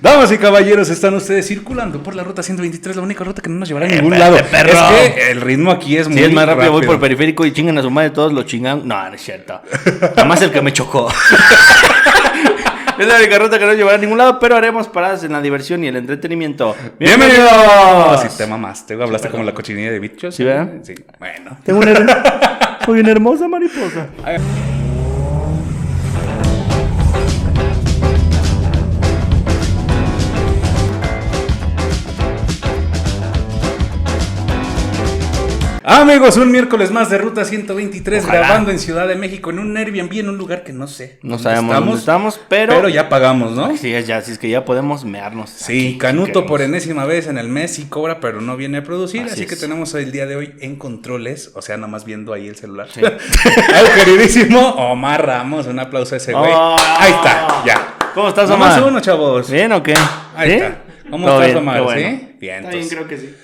Damas y caballeros, están ustedes circulando por la ruta 123, la única ruta que no nos llevará a ningún Espérate, lado. perro. Es que el ritmo aquí es muy Si es más rápido, voy por periférico y chingan a su madre todos lo chingan. No, no es cierto. Nada más el que me chocó. es la única ruta que no nos llevará a ningún lado, pero haremos paradas en la diversión y el entretenimiento. ¡Bienvenidos! Si te mamaste, hablaste como la cochinilla de bichos. ¿Sí, verdad? Sí, bueno. Tengo una, her- soy una hermosa mariposa. Amigos, un miércoles más de Ruta 123 Ojalá. grabando en Ciudad de México en un Airbnb, en un lugar que no sé. No dónde sabemos dónde estamos, pero. Pero ya pagamos, ¿no? Sí, es ya, así es que ya podemos mearnos. Sí, aquí, Canuto si por enésima vez en el mes y cobra, pero no viene a producir. Así, Así que tenemos el día de hoy en controles, o sea, nomás viendo ahí el celular. Sí. Al queridísimo Omar Ramos, un aplauso a ese güey. Oh. Ahí está, ya. ¿Cómo estás, Nomás Omar? uno, chavos. ¿Bien o qué? Ahí ¿Sí? está. ¿Cómo Todo estás, bien, Omar? bueno. ¿Sí? Bien, Está bien, entonces. creo que sí.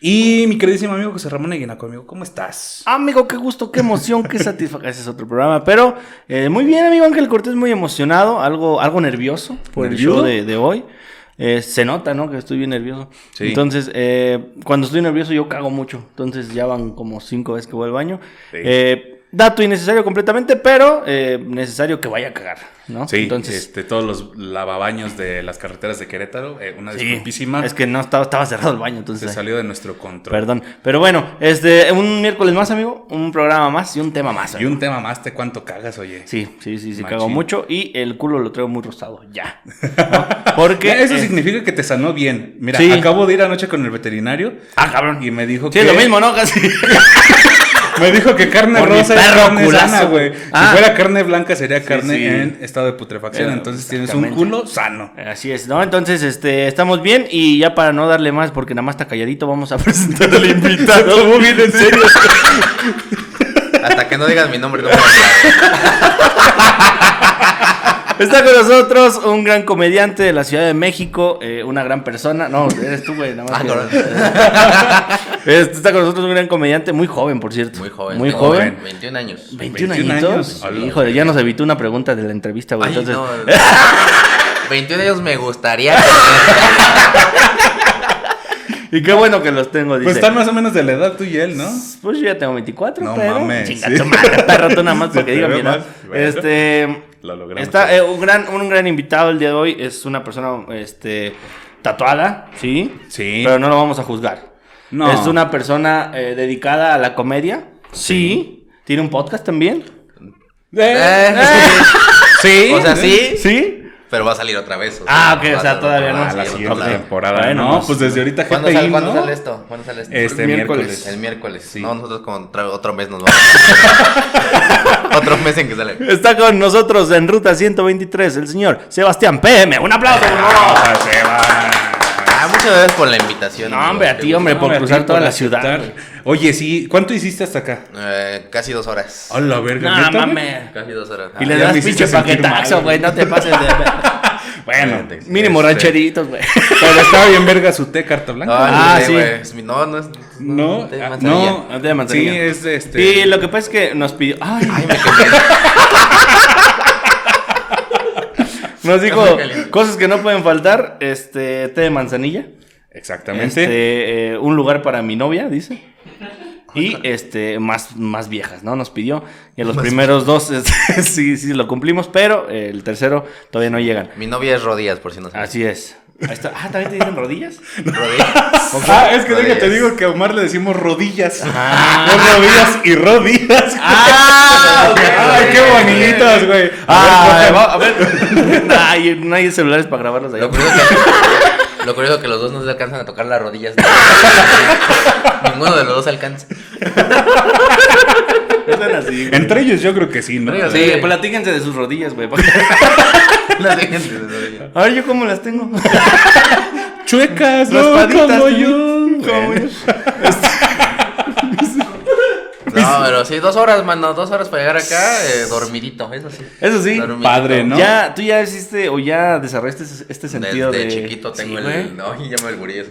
Y mi queridísimo amigo José Ramón Eguina conmigo, ¿cómo estás? Amigo, qué gusto, qué emoción, qué satisfacción. Ese es otro programa. Pero eh, muy bien, amigo Ángel Cortés, muy emocionado, algo, algo nervioso por el show de, de hoy. Eh, se nota, ¿no? Que estoy bien nervioso. Sí. Entonces, eh, cuando estoy nervioso yo cago mucho. Entonces ya van como cinco veces que voy al baño. Sí. Eh, dato innecesario completamente, pero eh, necesario que vaya a cagar, ¿no? Sí, Entonces, este, todos los lavabaños de las carreteras de Querétaro, eh, una sí, disculpísima, es que no estaba, estaba cerrado el baño, entonces... se salió de nuestro control. Perdón. Pero bueno, este, un miércoles más, amigo. Un programa más y un tema más. Y un tema más, ¿te cuánto cagas, oye? Sí, sí, sí, sí, Machín. cago mucho y el culo lo traigo muy rosado, ya. ¿No? Porque... Eso eh, significa que te sanó bien. Mira, Sí. acabo de ir anoche con el veterinario Ah, cabrón. y me dijo Sí, que es lo mismo, ¿no? Casi. Me dijo que carne Por rosa es carne culazo. sana, güey. Ah. Si fuera carne blanca sería carne sí. en estado de putrefacción. Entonces tienes un culo sano. Así es, ¿no? Entonces, este, estamos bien y ya para no darle más, porque nada más está calladito, vamos a presentar al invitado. Muy bien, en serio. Hasta que no digas mi nombre, no. Está con nosotros un gran comediante de la Ciudad de México, eh, una gran persona. No, eres tú, güey, nada más. Ah, que-. Este, está con nosotros un gran comediante, muy joven, por cierto. Muy joven. Muy tengo joven. 21 años. 21, 21 añitos. años. Híjole, ya nos evitó una pregunta de la entrevista, güey. Entonces, no. 21 años me gustaría. y qué bueno que los tengo, dice. Pues están más o menos de la edad tú y él, ¿no? Pues yo ya tengo 24, No pero. mames, Chinga sí. tu madre, perro, tú nada más porque diga ve mi edad. más. Bueno. Este. Lo logramos. Está eh, un, gran, un gran invitado el día de hoy. Es una persona este, tatuada, ¿sí? Sí. Pero no lo vamos a juzgar. No. Es una persona eh, dedicada a la comedia. Sí. Tiene un podcast también. Eh, Eh, Sí. O sea, sí, Sí. Pero va a salir otra vez. Ah, ok, o sea, todavía no. va a A la siguiente temporada. Bueno, no, pues, pues desde ahorita ¿Cuándo, sale, ¿cuándo ¿no? sale esto? ¿Cuándo sale esto? Este Miércoles. miércoles. El miércoles. Sí. No, nosotros como tra- otro mes nos vamos. otro mes en que sale. Está con nosotros en Ruta 123 el señor Sebastián PM. Un aplauso, por favor. Ah. Ah, muchas gracias por la invitación. No, hombre, a ti, hombre, por cruzar toda la aceptar. ciudad, güey. Oye, sí, ¿cuánto hiciste hasta acá? Eh, casi dos horas. A la verga. No ¿neta, güey? mames. Casi dos horas. Y Ah, le ya das me hiciste pinche sentir paquetazo, mal, güey. No te pases de. Bueno, Mínimo este, rancheritos, güey. Pero estaba bien verga su té carta blanca. Ay, Ah, no sé, sí. güey. Es mi- No, no es. No, de ah, no, No de manzanilla. Sí, es de este. Y lo que pasa es que nos pidió. Ay, Ay, me quemé. nos dijo cosas que no pueden faltar. Este, té de manzanilla. Exactamente. Este, eh, un lugar para mi novia, dice. Y este, más, más viejas, ¿no? Nos pidió. Y los primeros dos este, sí, sí lo cumplimos, pero eh, el tercero todavía no llegan. Mi novia es rodillas, por si no sabes. Así es. Ahí está. Ah, ¿también te dicen rodillas? Rodillas. Ah, es que déjate, te Rodillas. digo que a Omar le decimos rodillas. Ah. No rodillas y rodillas. ¡Ah! Ay, qué bonitas, güey. Ah, A ver, va- a ver. Ay, no hay celulares para grabarlos ahí. Lo curioso, que, lo curioso que los dos no se alcanzan a tocar las rodillas. Ninguno de los dos alcanza. Están así, güey. Entre ellos yo creo que sí, ¿no? Sí. platíquense de sus rodillas, güey. Las de. A ver, ¿yo cómo las tengo? Chuecas, no, como ¿no? yo. Como Bueno. No, pero sí, dos horas, mano. Dos horas para llegar acá, eh, dormidito, eso sí. Eso sí. Dormidito. Padre, ¿no? Ya, tú ya hiciste o ya desarrollaste este sentido Desde de. chiquito tengo Sí, güey. el. No, ya me alburí eso.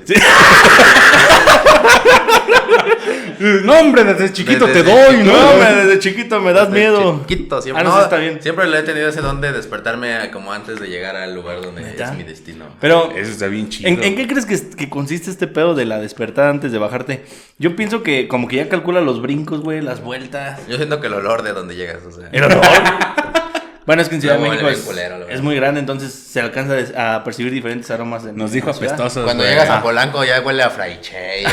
No, hombre, desde chiquito Desde- te doy, ¿no? No, hombre, desde chiquito me das Desde miedo. Chiquito, siempre. Ah, no, no, está bien. Siempre le he tenido ese don de despertarme como antes de llegar al lugar donde es mi destino. Pero, Eso está bien chido. ¿en, en qué crees que, que consiste este pedo de la despertada antes de bajarte? Yo pienso que como que ya calcula los brincos, güey, las vueltas. Yo siento que el olor de donde llegas, o sea. El olor. bueno, es que en Ciudad de México es, culero, muy grande, entonces se alcanza a percibir diferentes aromas. En, Nos dijo apestosos. Cuando güey. llegas Ah. a Polanco ya huele a fraiche.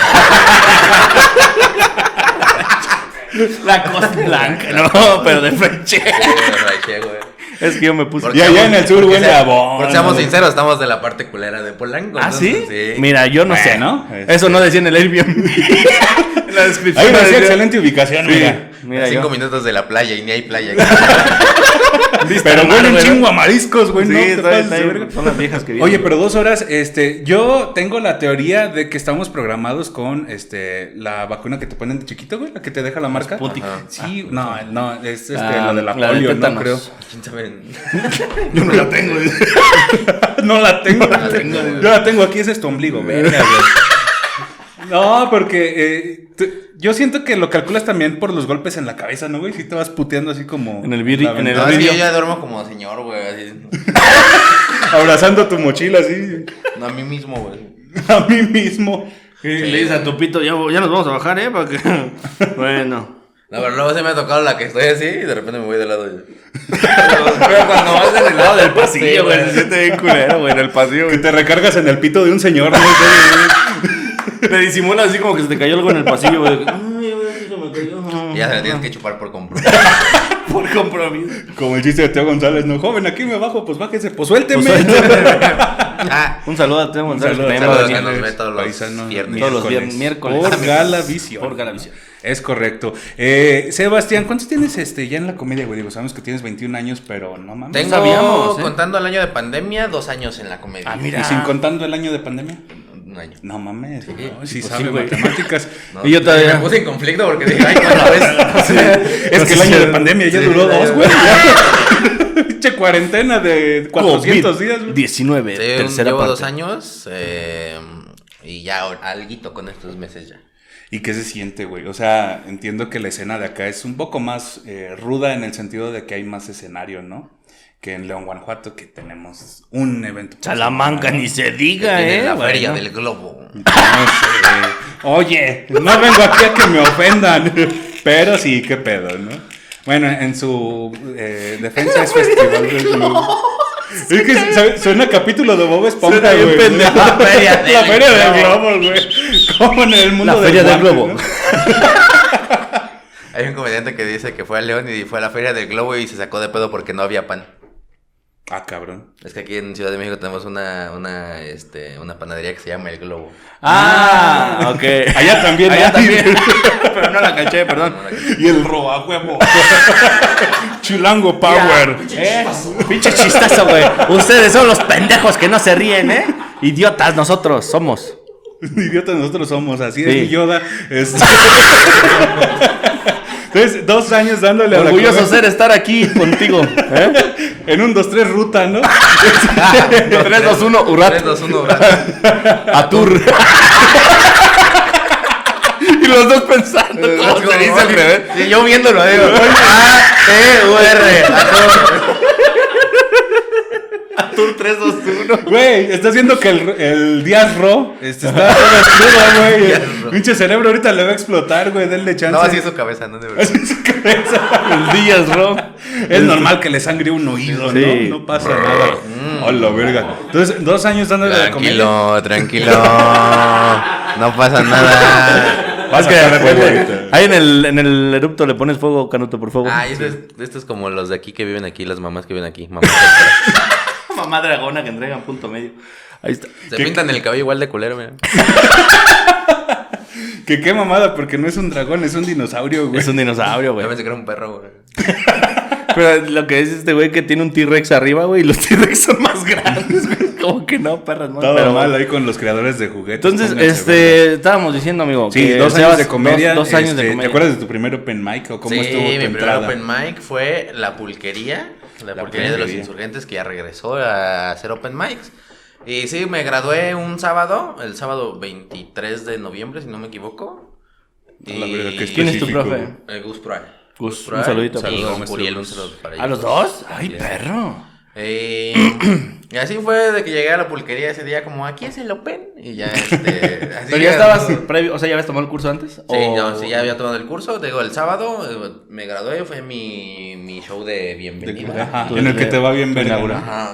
La cosa blanca, no, pero de French. Es que yo me puse. Y allá en el sur huele a. Porque seamos sinceros, estamos de la parte culera de Polanco. ¿Ah, sí? entonces, Mira, yo no sé. Bueno, Eso no decía en el Airbnb. en la descripción. Ahí me decía excelente ubicación, Sí, mira. mira, cinco yo. minutos de la playa y ni hay playa. Pero al mar, huele un ¿no? chingo a mariscos, güey. Sí, no está- ahí, son las viejas que vienen. Oye, pero dos horas, este, yo tengo la teoría de que estamos programados con, este, la vacuna que te ponen de chiquito, güey, la que te deja la marca. Ajá. Sí, no, no, es este, Ah, la de la, polio, no creo. ¿Quién sabe? Yo no la tengo. no la tengo. la tengo, güey. Yo la tengo aquí, ese es tu ombligo, güey. No, porque eh, yo siento que lo calculas también por los golpes en la cabeza, ¿no, güey? Si te vas puteando así como... En el la en el No, ventana. es que vídeo. yo ya duermo como señor, güey. así. Abrazando tu mochila así. No, a mí mismo, güey. A mí mismo. Y le dices a tu pito, ya, ya nos vamos a bajar, ¿eh? Para que... bueno. No, pero luego se me ha tocado la que estoy así y de repente me voy del lado. de- Pero cuando vas en el lado del pasillo, Sí, güey. güey, se siente bien culero, güey, en el pasillo, Que te recargas en el pito de un señor, ¿no? Te disimulas así como que se te cayó algo en el pasillo, güey. Ay, güey, sí se me cayó. Y ya se la tienes que chupar por compromiso. Por compromiso. Como el chiste de Teo González, no, joven, aquí me bajo, pues bájese, pues suélteme. Ah, Un saludo a Teo González. saludo que que nos ve todos los viernes. Todos los viernes, miércoles. Por Galavisión. Por Galavisión. Es correcto. Eh, Sebastián, ¿cuántos tienes este ya en la comedia, güey? Digo, sabemos que tienes 21 años, pero no mames. Tengo, sabíamos, ¿eh? contando el año de pandemia, dos años en la comedia. Ah, mira. ¿Y sin contando el año de pandemia? Un año. No mames. no, sí pues sabe sí, güey. matemáticas. No, Y yo todavía- Me puse en conflicto porque dije, ay, ¿cuánto es? Es que el año de pandemia ya Sí, duró dos, güey. Pinche cuarentena de 400 días, güey. 19, Sí, tercera llevo parte. dos años eh, y ya alguito con estos meses ya. ¿Y qué se siente, güey? O sea, entiendo que la escena de acá es un poco más eh, ruda en el sentido de que hay más escenario, ¿no? Que en León, Guanajuato, que tenemos un evento. Salamanca, ni se diga, ¿eh? la feria Bueno. del globo. No sé. Oye, no vengo aquí a que me ofendan. Pero sí, qué pedo, ¿no? Bueno, en su eh, defensa es Festival del Globo. Es que suena capítulo de Bob Esponja, güey. pendejo. La feria del La feria del globo. globo, güey. Como en el mundo La feria del globo. ¿no? Hay un comediante que dice que fue a León y fue a la feria del globo y se sacó de pedo porque no había pan. Ah, cabrón. Es que aquí en Ciudad de México tenemos una, una, este, una panadería que se llama El Globo. Ah, ok. Allá también Allá hay. también. Pero no la caché, perdón. Y el roba huevo. Chilango Power. Eh, pinche chistazo, güey. Ustedes son los pendejos que no se ríen, ¿eh? Idiotas nosotros somos. Idiotas nosotros somos, así Sí. es mi Yoda. Es- Entonces, dos años dándole a la Orgulloso ser estar aquí contigo. ¿eh? En un 2-3 ruta, ¿no? 3, 2, 1, 3, Urat. 2, 1, Atur. y los dos pensando cómo se dice al revés. Y yo viéndolo, digo. A, T, U, R. Atur 3, 2, 1. Güey, estás viendo que el, el Díaz Ro este, está crudo, güey. Ro. Pinche cerebro ahorita le va a explotar, güey. Denle chance. No, así es su cabeza, no de verdad. Así es su cabeza. El Díaz, bro. Es normal que le sangre un oído, Sí. ¿no? No pasa nada. Hola, verga. Entonces, dos años dándole la comedia. Tranquilo, tranquilo. No pasa nada. Vas que de. Ahí en el, en el erupto le pones fuego, Canuto, por favor. Ah, esto es, esto es como los de aquí que viven aquí, las mamás que viven aquí. Mamás. Mamá dragona que entregan punto medio. Ahí está. Se pintan el cabello igual de culero, mira. Que qué mamada, porque no es un dragón, es un dinosaurio, güey. Es un dinosaurio, güey. Yo pensé que era un perro, güey. Pero lo que dice este güey que tiene un T-Rex arriba, güey, y los T-Rex son más grandes, güey. Como que no, perras, no. Todo pero- mal ahí con los creadores de juguetes. Entonces, pónganse este, estábamos diciendo, amigo. Sí, que dos años de comedia. Dos, dos años de este, comedia. ¿Te acuerdas de tu primer open mic o cómo sí, estuvo tu mi primer open mic fue La Pulquería. La, La Pulquería de los. Insurgentes que ya regresó a hacer open mics. Y sí, me gradué un sábado, el sábado 23 de noviembre, si no me equivoco. Qué ¿Quién es tu profe? Eh, Gus Pruay. Gus, Pruay un saludito. Y Saludos, un Gus. saludo para ¿A los dos? Ay, perro. Eh, y así fue de que llegué a la pulquería ese día, como aquí es el Open. Y ya, este. así Pero ya estabas previo, o sea, ya habías tomado el curso antes. Sí, ¿O- no, sí, ya había tomado el curso. Digo, el sábado me gradué, fue mi, mi show de De- bienvenida. ajá, en el que te va bien verga.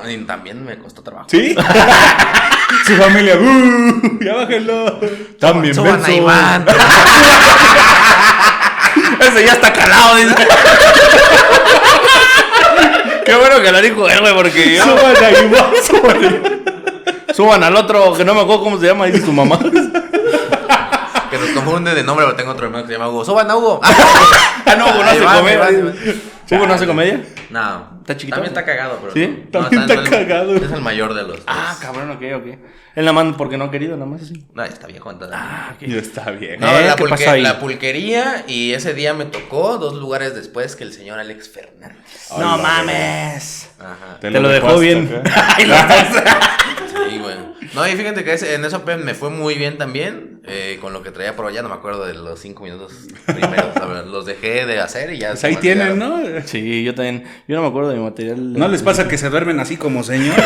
y también me costó trabajo. ¿Sí? Su familia, ¡uh! ¡Ya bájenlo! También Suban a menso. Iván. Ese ya está calado, dice. Qué bueno que lo dijo él, güey, porque yo... Suban a Iván, suban. Suban al otro, que no me acuerdo cómo se llama, dice su mamá. Que nos confunde de nombre, pero tengo otro hermano que se llama Hugo. ¡Suban a Hugo! Ah, no, Hugo no. ¿Hugo no hace comedia? No. ¿Está chiquito? También está cagado, pero. ¿Sí? no. También está el- cagado. Es el mayor de los. dos. Ah, cabrón, ok, ok. Él nada más porque no ha querido, nada más así. No, está viejo entonces. Ah, está bien. No, ¿Eh? la, ¿Qué pulque- pasó ahí? la pulquería y ese día me tocó dos lugares después que el señor Alex Fernández. No la mames. Ajá. Te lo dejó bien. Ay, güey. No, y fíjate que ese- en eso Open me fue muy bien también. eh, con lo que traía por allá, no me acuerdo de los cinco minutos primeros. los dejé de hacer y ya. Pues ahí tienen. ¿no? Sí, yo también. Yo no me acuerdo de mi material. ¿No les pasa que se duermen así como señor?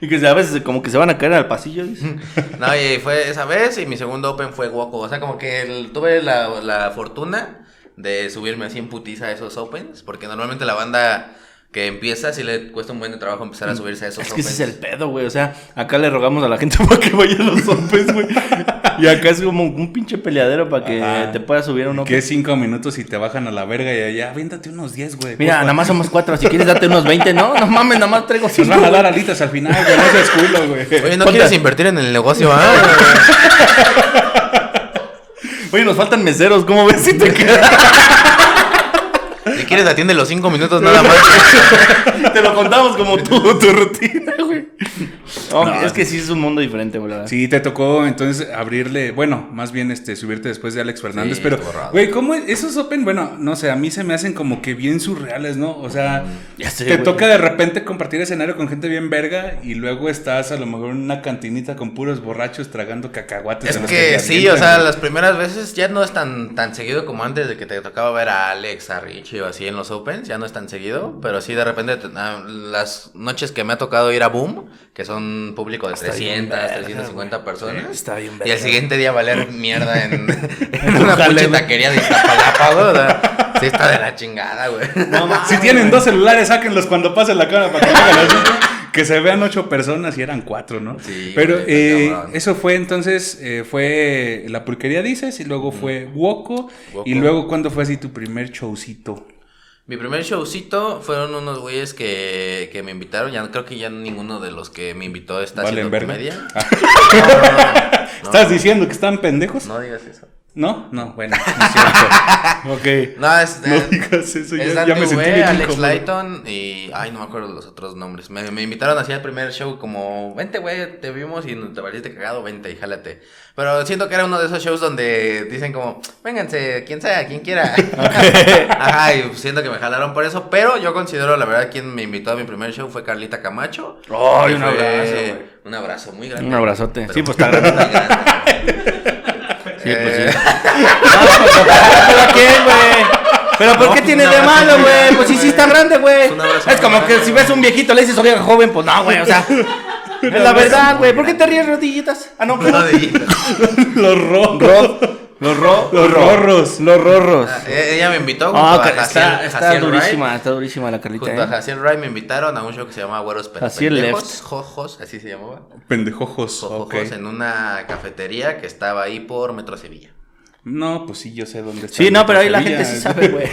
Y que a veces como que se van a caer al pasillo. No, y fue esa vez y mi segundo Open fue Woco. O sea, como que el- tuve la, la fortuna de subirme así en putiza a esos Opens. Porque normalmente la banda que empieza sí le cuesta un buen de trabajo empezar a subirse a esos Es que Opens. ese es el pedo, güey. O sea, acá le rogamos a la gente para que vaya a los Opens, güey. Y acá es como un pinche peleadero para que Ajá. te puedas subir a un Open. que cinco minutos y te bajan a la verga y allá, aviéntate unos 10, güey. Mira, nada más somos cuatro. Si quieres darte unos 20, no, no mames, nada más traigo Nos cinco. van a dar alitas al final, güey. No seas culo, güey. Oye, ¿no Ponte- quieres invertir en el negocio, ah? Oye, nos faltan meseros. ¿Cómo ves si te queda? Si quieres atiende los cinco minutos nada más. te lo contamos como tu, tu rutina, güey. No, No. es que sí es un mundo diferente, verdad. Sí, te tocó entonces abrirle, bueno, más bien este subirte después de Alex Fernández, Sí, pero güey, ¿cómo es? esos Open? Bueno, no sé, a mí se me hacen como que bien surreales, ¿no? O sea, Ya sé, te toca de repente compartir escenario con gente bien verga y luego estás a lo mejor en una cantinita con puros borrachos tragando cacahuates. Es en que sí, o sea, las primeras veces ya no es tan, tan seguido como antes de que te tocaba ver a Alex, a Richie o así en los Opens, ya no es tan seguido, pero sí de repente te- ah, las noches que me ha tocado ir a Boom, que son público de Está bien 300, verga, 350 personas. Está bien Y al siguiente día valer mierda en, en un una pinche taquería de Iztapalapa, güey. o sea, Sí está de la chingada, güey. No. Si tienen dos celulares, sáquenlos cuando pasen la cámara para que. Que se vean ocho personas y eran cuatro, ¿no? Sí, Pero eh, eso fue entonces, eh, fue la pulquería dices, y luego fue Woco, Woco. y luego ¿cuándo fue así tu primer showcito? Mi primer showcito fueron unos güeyes que, que me invitaron. Ya creo que ya ninguno de los que me invitó está haciendo comedia. Ah. No, no, no, no. ¿Estás diciendo que están pendejos? No digas eso. No, no, bueno, no es cierto. ok. No, es, No digas eso, es ya, me sentí bien Alex. Lighton y... Ay, no me acuerdo de los otros nombres. Me, me invitaron así al primer show como... Vente, güey, te vimos y te pareciste cagado, vente y jálate. Pero siento que era uno de esos shows donde dicen como... Vénganse, quien sea, quien quiera. Ajá, y siento que me jalaron por eso. Pero yo considero, la verdad, quien me invitó a mi primer show fue Carlita Camacho. Ay, Que un fue abrazo. Un abrazo muy grande. Un abrazote. Sí, pues está grande. muy grande. Sí, pues Eh, sí. ¿Pero qué, güey? ¿Pero por No, qué pues, tiene de malo, güey? Pues sí, sí está grande, güey. Es como que si ves un viejito le dices oye joven, pues no, güey. O sea, es la verdad, güey. ¿Por qué te ríes, rodillitas? Ah, no, de- Los rojos. Ro- Los ro- Los rorros. Los rorros. Ah, e- Ella me invitó junto Ah, a que Jaciel- está, está Jaciel Wright. durísima, está durísima la Carlita, Junto a ¿eh? Jaciel Wright me invitaron a un show que se llama Güeros Pendejos, Left. Jojos, así se llamaba. Pendejojos. Jojos en una cafetería que estaba ahí por Metro Sevilla. No, pues sí, yo sé dónde está. Sí, no, pero ahí la Sevilla. gente sí sabe, güey.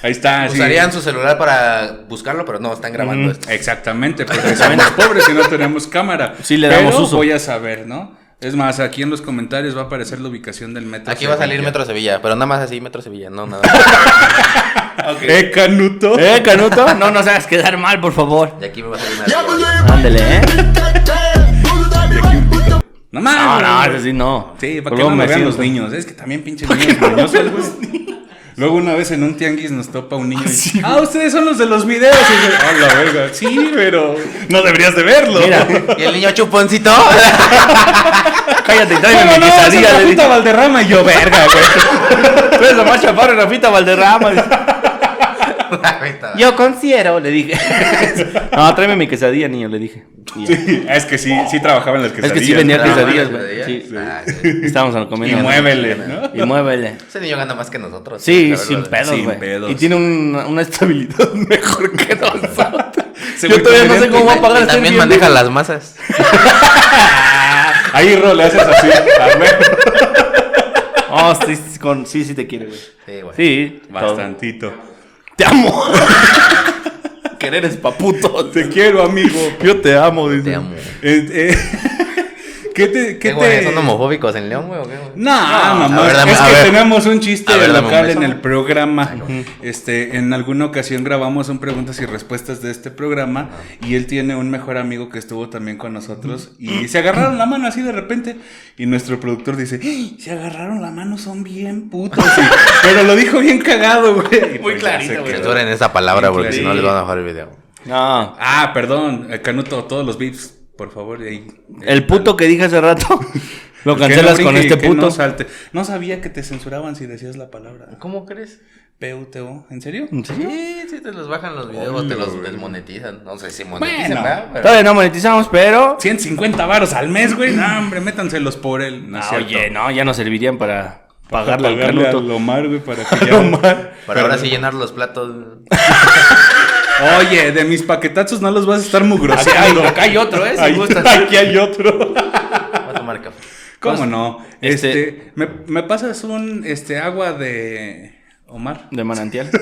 Ahí está. Ah, sí. Usarían su celular para buscarlo, pero no, están grabando Mm, esto. Exactamente, porque somos pobres y no tenemos cámara. Sí, le damos Pero uso. voy a saber, ¿no? Es más, aquí en los comentarios va a aparecer la ubicación del metro. Aquí va a salir. Metro Sevilla, pero nada más así Metro Sevilla, no nada. Eh, Canuto. ¿Eh, Canuto? No nos hagas quedar mal, por favor. Y aquí me va a salir una Ándele, ¿eh? No. No, no, eso sí, no. Sí, para que no me vean los niños. Es que también pinches niños mañosos, güey. Luego una vez en un tianguis nos topa un niño y ah, ustedes son los de los videos. Y yo, ah, la verga. Sí, pero no deberías de verlo. Mira, Y el niño chuponcito. Cállate y tráeme No, mi no, es quesadilla. le Rafita. Valderrama y yo, verga, güey. Tú eres la más chaparra, Rafita Valderrama. Yo considero, le dije. No, tráeme mi quesadilla, niño, le dije. Sí, es que sí, sí trabajaba en las Es quesadillas. que sí venía ¿no? quesadillas, ¿Las güey. Sí. Ah, sí. Estábamos Y muévele, ¿no? Y muévele. Ese niño gana más que nosotros. Sí, sin pedos, Sin güey. pedos. Y tiene una, una estabilidad mejor que nosotros. Ese Yo todavía no sé cómo va a pagar este También maneja las masas. Ahí, Ro, le haces así. A ver. Oh, sí, sí, con, sí, sí te quiere, güey. Sí, güey. Sí, todo. Bastantito. Te amo. Querer es paputo. Te quiero, amigo. Yo te amo, dice. Te amo. Eh, eh, ¿Qué te.? ¿Qué, te... ¿Son homofóbicos en León, güey? o qué, güey? No, a mamá. ver, es a que ver. tenemos un chiste ver, local en el programa. Este, en alguna ocasión grabamos un preguntas y respuestas de este programa y él tiene un mejor amigo que estuvo también con nosotros y se agarraron la mano así de repente y nuestro productor dice, "¡Ay! se agarraron la mano, son bien putos. Y- pero lo dijo bien cagado, güey. Muy pues clarito, se güey. Censuren esa palabra porque si no les van a bajar el video. No. Ah, perdón, Canuto, todos los beeps, por favor. ahí- El puto que dije hace rato. Lo no cancelas con este puto. No, salte. no sabía que te censuraban si decías la palabra. ¿Cómo crees? PUTO, ¿en serio? ¿En serio? Sí, sí, te los bajan los videos, te los desmonetizan. No sé si monetizan, Bueno. ¿verdad? Pero- Todavía no monetizamos, pero. 150 varos al mes, güey. No, hombre, métanselos por él. No Ah, oye, no, ya no servirían para Para pagarle al pagarle canuto. al Omar, güey, para que ya... Pero ahora sí llenar los platos. Oye, de mis paquetazos no los vas a estar mugroseando. acá hay otro, ¿eh? Si Ahí- gustas. Aquí hay otro. Voy a tomar café. ¿Cómo no? Este, Este- ¿me, me pasas un este agua de Omar? De manantial.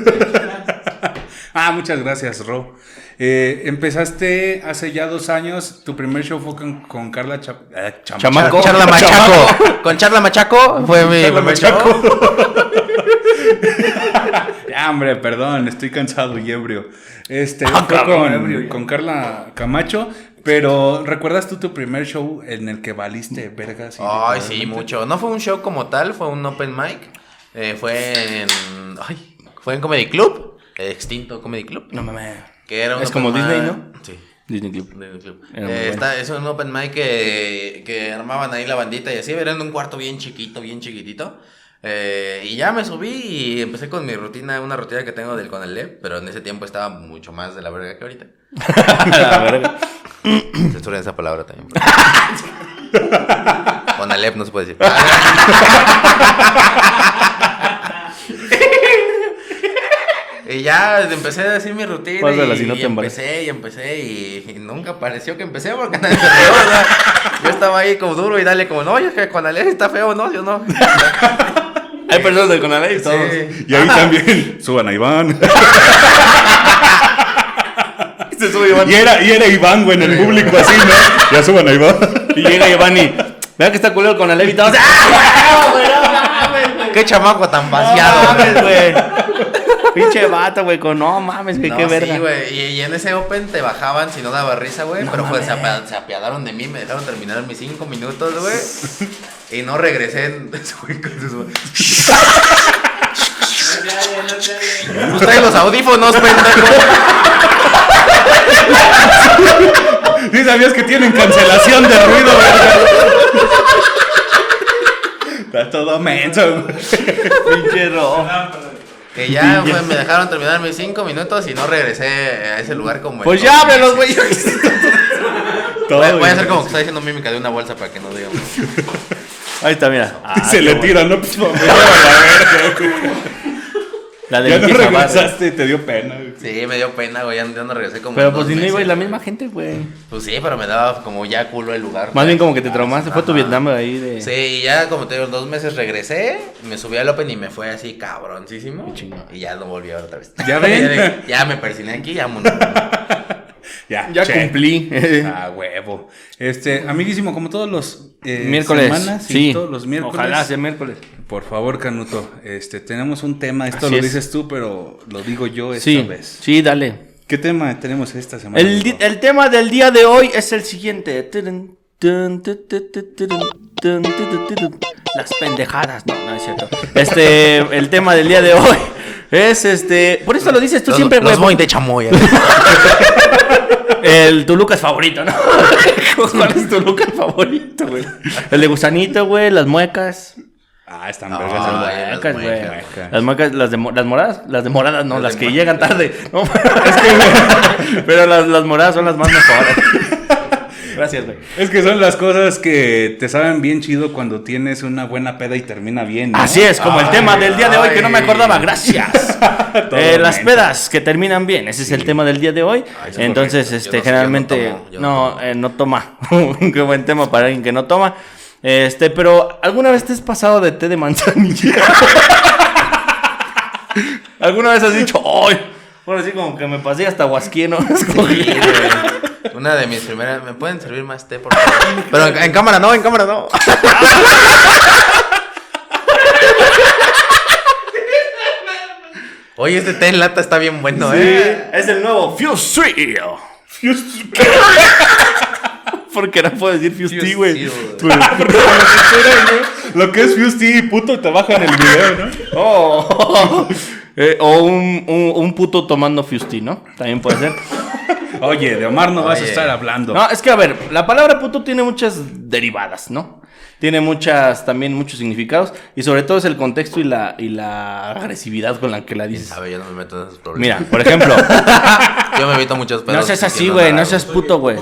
Ah, muchas gracias, Ro. Eh, empezaste hace ya dos años. Tu primer show fue con, con Carla Cha- eh, Cham- Chamaco. Charla Machaco. Con Charla Machaco fue mi Charla primer Machaco. show. Ya, hombre, perdón, estoy cansado y ebrio. Este, Ah, fue cabrón, con, ebrio ya. con Carla Camacho, pero ¿recuerdas tú tu primer show en el que valiste vergas? y Ay, sí, mucho. No fue un show como tal, fue un open mic. Eh, fue en. Ay, fue en Comedy Club. Extinto Comedy Club. No mames. Que era un Es como Disney, ¿no? Sí. Disney Club. Disney Club. Eh, bueno. está- es un open mic que, que armaban ahí la bandita y así, era en un cuarto bien chiquito, bien chiquitito. Eh, y ya me subí y empecé con mi rutina, una rutina que tengo del Conalep, pero en ese tiempo estaba mucho más de la verga que ahorita. La verga. Censuren esa palabra también. Conalep no se puede decir. Y ya empecé a decir mi rutina Pásala, y, si no y empecé y empecé y, y nunca pareció que empecé porque nadie se rió, o sea, yo estaba ahí como duro y dale como, no, yo que con Alex está feo, no, yo no. Hay personas del Conaley, todos. Sí. Y ahí también, suban a Iván. Se sube Iván. y, era, y era Iván, güey, en el público así, ¿no? Ya suban a Iván. Y llega Iván y. Vea que está culero y todos. ¡Ah, güey! No mames, güey. Qué chamaco tan No vaciado. mames, güey. Pinche vato, güey, con no mames, güey, No, qué verga. Sí, güey. Y, y en ese Open te bajaban si no daba risa, güey. pero pues se, apiadaron de mí, me dejaron terminar mis cinco minutos, güey. Y no regresé. en- güey, con sus- Pues trae los audífonos, pendejo. ¿Sí sabías que tienen cancelación de ruido, verga? Está todo menso, güey. Pinche rojo. Que ya pues, me dejaron terminar mis cinco minutos y no regresé a ese lugar como. Pues ya ábrelos, güey. Voy, voy a hacer como que estoy haciendo mímica de una bolsa para que no digan. Ahí está, mira. Ah, Se qué le bueno. tira, ¿no? Pues, la verga. La de Ya no regresaste y te dio pena, güey. Sí, me dio pena, güey. Ya, ya no regresé como. Pero pues si no iba la misma gente, güey. Pues sí, pero me daba como ya culo el lugar. Más bien como que te traumaste. Fue tu. Vietnam ahí de. Sí, y ya como te digo, dos meses regresé, me subí al Open y me fue así cabroncísimo. Y ya no volví a ver otra vez. ¿Ya ven? ya, me persiné aquí, ya Ya, Ya cumplí. Ah, huevo. Este, amiguísimo, como todos los eh, miércoles. semanas, sí. todos los miércoles. Ojalá sea miércoles. Por favor, Canuto, este, tenemos un tema. Esto Así lo es. dices tú, pero lo digo yo esta Sí, vez. sí, dale. ¿Qué tema tenemos esta semana? El, el tema del día de hoy es el siguiente. Las pendejadas. No, no es cierto. Este, el tema del día de hoy es este. Por eso lo dices tú los, siempre, los güey. Boing de chamoy. El tu Lucas favorito, ¿no? ¿Cuál es tu Lucas favorito, güey? El de gusanito, güey, las muecas. Ah, están Ah, vergas. las ¿no? muecas, güey. Las muecas, las, de, las moradas, las de moradas, no, Las que llegan tarde. No, es que, pero las, las moradas son las más mejores. Gracias, güey. Es que son las cosas que te saben bien chido cuando tienes una buena peda y termina bien. ¿no? Así es, como el tema del día de hoy que no me acordaba. Gracias. Eh, las pedas que terminan bien, ese es el tema del día de hoy. Ay, sí, Entonces, este, no- yo no generalmente no no, eh, no toma. Qué buen tema para alguien que no toma. Este, pero ¿alguna vez te has pasado de té de manzanilla? ¿Alguna vez has dicho, ¡ay! Bueno, así como que me pasé hasta Huasquí, ¿no? Es como Sí. Una de mis primeras. ¿Me pueden servir más té, por favor? Pero en, en cámara no, en cámara no. Oye, este té en lata está bien bueno, ¿eh? Es el nuevo Fuse. Porque no puedo decir Fuse Tea, güey. Fuse Pues. Lo que es Fusty y puto te bajan el video, ¿no? Oh. Eh, o un, un, un puto tomando Fuse Tea, ¿no? También puede ser. Oye, de Omar no vas a estar hablando. No, es que a ver, la palabra puto tiene muchas derivadas, ¿no? Tiene muchas, también muchos significados. Y sobre todo es el contexto y la, y la agresividad con la que la dices. Sabe, yo no me meto en esos problemas. Mira, por ejemplo, Yo me evito muchos pedos. no seas así, güey, no seas puto, güey.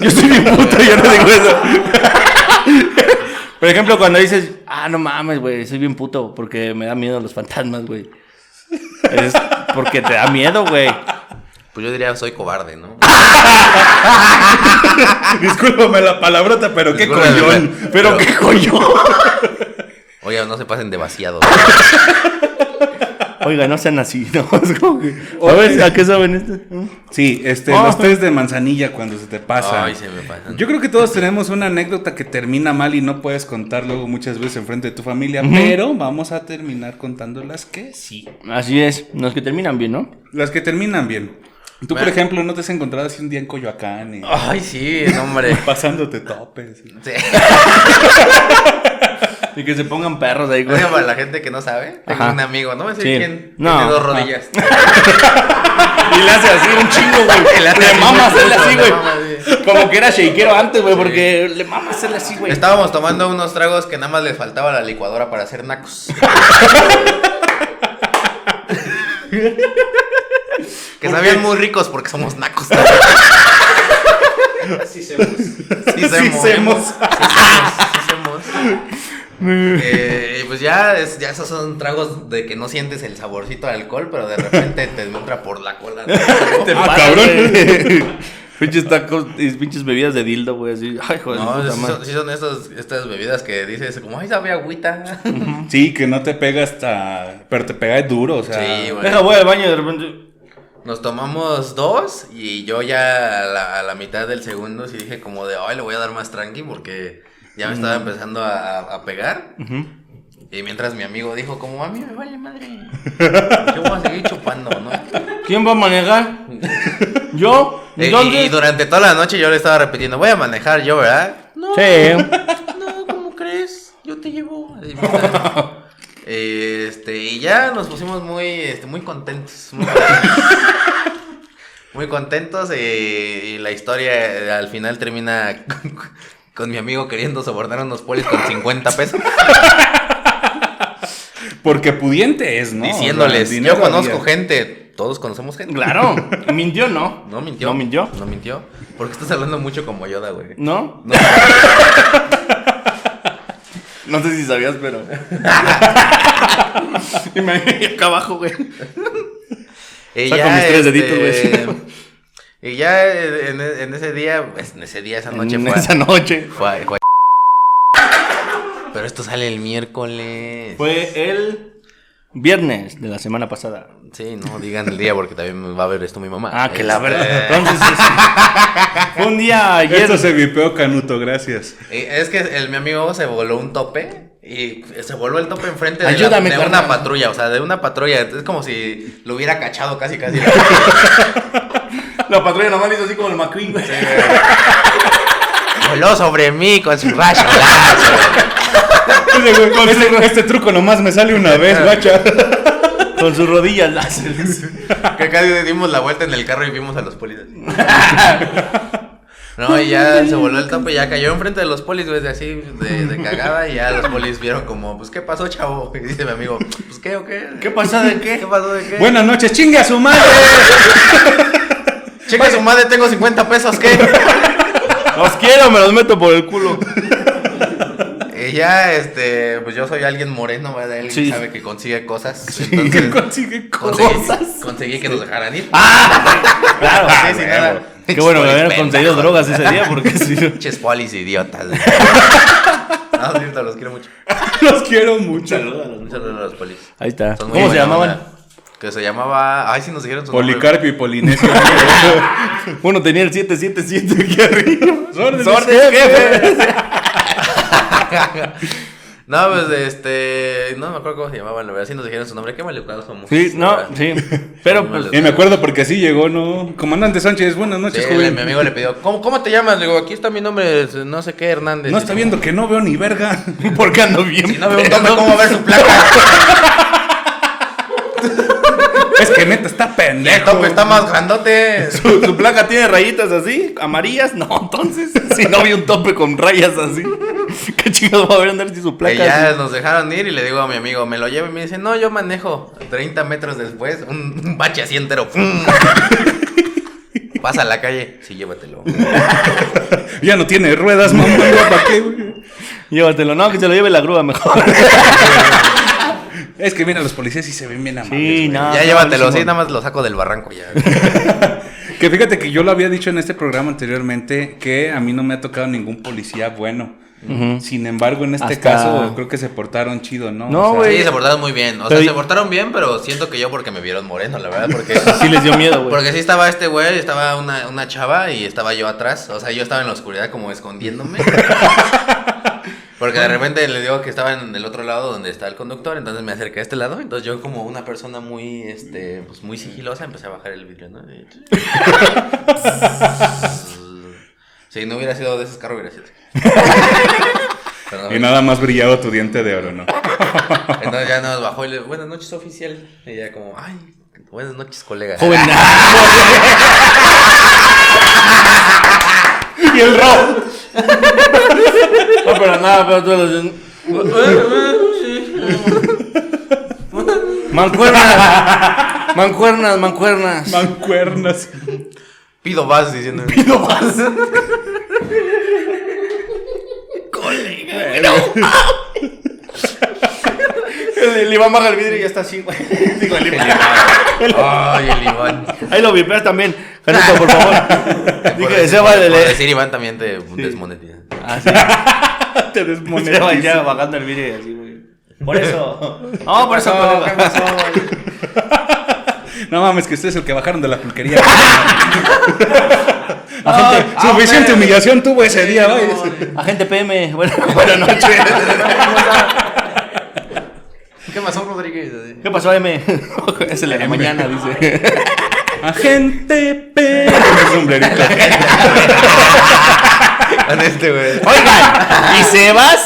Yo soy bien puto, yo no digo eso. Por ejemplo, cuando dices, ah, no mames, güey, soy bien puto porque me da miedo los fantasmas, güey. Es porque te da miedo, güey. Pues yo diría soy cobarde, ¿no? Discúlpame la palabrota, pero qué Discúlpame, collón. Pero qué coño. Oye, no se pasen de vaciado. Oiga, no sean así, ¿no? Es como que- A ver, ¿a qué saben esto? Sí, este, Ah. los test de manzanilla cuando se te pasa. Ay, se me pasan. Yo creo que todos tenemos una anécdota que termina mal y no puedes contar luego muchas veces enfrente de tu familia, pero vamos a terminar contando las que sí. Así es, los que terminan bien, ¿no? Las que terminan bien. Tú, por ejemplo, no te has encontrado así un día en Coyoacán y Ay, sí, hombre. pasándote topes. Sí. Y que se pongan perros ahí, güey. Para la gente que no sabe, tengo Ajá. un amigo, no Sí. quién, No, tiene dos rodillas. Y le hace así un chingo, güey. Le Le así mama hacerle así, le güey. mama. Como que era shakeero antes, güey, porque le mama hacerle así, güey. Estábamos tomando unos tragos que nada más les faltaba la licuadora para hacer nacos. Que sabían muy ricos porque somos nacos. Así semos. semos. Sí, semos. Eh, pues ya, es- ya esos son tragos de que no sientes el saborcito del alcohol, pero de repente te entra por la cola. Te Ah, cabrón. Pinches tacos y pinches bebidas de dildo, güey, así. Ay, joder, No, puta sí son, sí son estos- estas bebidas que dices como, ay, sabe agüita. Sí, que no te pega hasta. Pero te pega duro, o sea. Sí, güey. Deja, voy al baño y de repente. Nos tomamos dos y yo ya a la, a la mitad del segundo sí dije como de, ay, le voy a dar más tranqui porque ya me estaba empezando a, a pegar. Y mientras mi amigo dijo como, a mí me vale madre. Yo voy a seguir chupando, ¿no? ¿Quién va a manejar? ¿Yo? Eh, Y, ¿Dónde? y durante toda la noche yo le estaba repitiendo, voy a manejar yo, ¿verdad? No, Sí. no, ¿cómo crees? Yo te llevo. Este, y ya nos pusimos muy, este, muy contentos. Muy contentos, Muy contentos, eh, y la historia eh, al final termina con, con mi amigo queriendo sobornar a unos polis con 50 pesos. Porque pudiente es, ¿no? diciéndoles, O sea, dinero yo conozco había. gente, todos conocemos gente. Claro. ¿Mintió no? No mintió. ¿No mintió? No mintió. Porque estás hablando mucho como Yoda, güey. ¿No? No. No sé si sabías, pero. y me acá abajo, güey. Y Saco ya, mis tres este, deditos, güey. Y ya en, en ese día, pues, en ese día, esa noche En fue, esa noche. fue- fue- Pero esto sale el miércoles. Fue el viernes de la semana pasada. Sí, no digan el día porque también va a ver esto mi mamá. Ah, que la Este, verdad. Entonces, es- un día ayer. Esto se vipeó canuto, gracias. eh, Es que el, mi amigo se voló un tope y se voló el tope enfrente de, la- una patrulla, o sea, de una patrulla. Es como si lo hubiera cachado casi, casi. La patrulla nomás le hizo así como el McQueen, güey. Voló sobre mí con su rayo. Este, este truco nomás me sale una vez, guacha. Con sus rodillas láseres. Que casi dimos la vuelta en el carro y vimos a los polis. No, y ya se voló el tope y ya cayó enfrente de los polis, güey, de así, de, de cagada. Y ya los polis vieron como, pues, ¿qué pasó, chavo? Y dice mi amigo, pues, ¿qué o qué? ¿Qué pasó de qué? ¿Qué pasó de qué? Buenas noches, chingue a su madre. Chica su madre, tengo 50 pesos, ¿qué? Los quiero, me los meto por el culo. Y ya, este, pues yo soy alguien moreno, ¿verdad? Él Sí. sabe que consigue cosas. Que Entonces, consigue conseguí, cosas. conseguí que nos dejaran ir. Claro, sí, ah, sin huevo. nada. Qué bueno que habían conseguido drogas ese día porque si no. Pinches polis idiotas. no, cierto, los quiero mucho. Los quiero mucho. Un saludo a los polis. Ahí está. Son ¿Cómo se buena llamaban? onda. Que se llamaba. Ay, sí nos dijeron su nombre. Policarpio y Polinesio. Uno tenía el 777 aquí arriba. Órdenes, Órdenes, jefe. No, pues este. No me acuerdo cómo se llamaban, la verdad. Sí nos dijeron su nombre. Qué maleducados somos. Sí, no, verdad. sí. Pero pues. Y me acuerdo porque así llegó, ¿no? Comandante Sánchez, buenas Sí, noches, joven. mi amigo le pidió, ¿cómo, ¿cómo te llamas? Le digo, aquí está mi nombre, no sé qué, Hernández. No está viendo que no veo ni verga. ¿Por qué ando bien? Si no veo un tope, ¿cómo ver su placa? Que neta está El pendejo. tope está más grandote. ¿Su, su placa tiene rayitas así, amarillas, no, entonces, si no vi un tope con rayas así, ¿qué chingados va a ver andar si su Y placa? ya así? nos dejaron ir y le digo a mi amigo, me lo llevo y me dice, no, yo manejo. 30 metros después, un, un bache así entero. Pasa a la calle, sí, llévatelo. Ya no tiene ruedas, mamá. ¿Para qué, güey? Llévatelo, no, que se lo lleve la grúa mejor. Es que mira, los policías sí se ven bien amables. Sí, no. ya llévatelo, buenísimo. sí, nada más lo saco del barranco ya. Que fíjate que yo lo había dicho en este programa anteriormente que a mí no me ha tocado ningún policía bueno. Sin embargo, en este Hasta- caso creo que se portaron chido, ¿no? No, O sea, güey. Sí, se portaron muy bien. O Pero sea, y- se portaron bien, pero siento que yo porque me vieron moreno, la verdad, porque... Sí les dio miedo, güey. Porque sí estaba este güey, estaba una, una chava y estaba yo atrás. O sea, yo estaba en la oscuridad como escondiéndome. Porque de repente le digo que estaba en el otro lado donde está el conductor, entonces me acerqué a este lado. Entonces yo como una persona muy, este, pues muy sigilosa empecé a bajar el vidrio, ¿no? Y- Si no hubiera sido de esos carros, hubiera sido. Y nada más brillaba tu diente de oro, ¿no? Entonces ya nos bajó y le buenas noches oficial. Y ya como, ay, buenas noches colega. Joven. y el rojo. Pero nada, pero tú los... Mancuernas. Mancuernas, mancuernas. Mancuernas. Pido vas diciendo. El, el Iván baja el vidrio y ya está así, güey. Digo, el Iván. Ay, el Iván. Ahí lo vipeas también. Janito, por favor. Por, Dije, decir, Seba, por decir Iván también te desmonetiza. Ah, sí. Te desmonetizan. ya bajando el vidrio y así, güey. Por eso. No, por eso, ¿Qué colega. pasó? No mames, que ustedes es el que bajaron de la pulquería. Agente, Suficiente humillación tuvo ese día, güey. agente PM. Bueno, buenas noches. ¿Qué pasó, Rodríguez? ¿Qué pasó, M? es el de la mañana, dice. Agente P. Sombrerito. Con este, güey. Oigan, ¿y Sebas?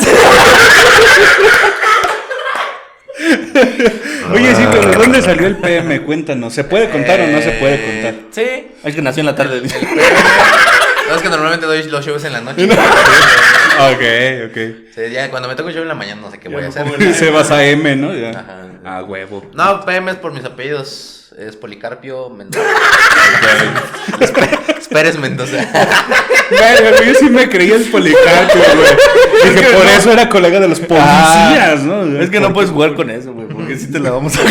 Oye, sí, pero ¿de dónde salió el PM? Cuéntanos. ¿Se puede contar o no se puede contar? Sí. Es que nació en la tarde. No, es que normalmente doy los shows en la noche. Ok, ok. Sí, ya cuando me toca show en la mañana no sé qué voy a hacer. Se vas a M, ¿no? Ya. Ajá. A huevo. No, PM es por mis apellidos. Es Policarpio Mendoza. Pérez Mendoza. Verga, yo sí me creía el policarpio, güey. Dije, por eso era colega de los policías, ¿no? Ah, Es que no puedes jugar con eso, güey, porque si te la vamos a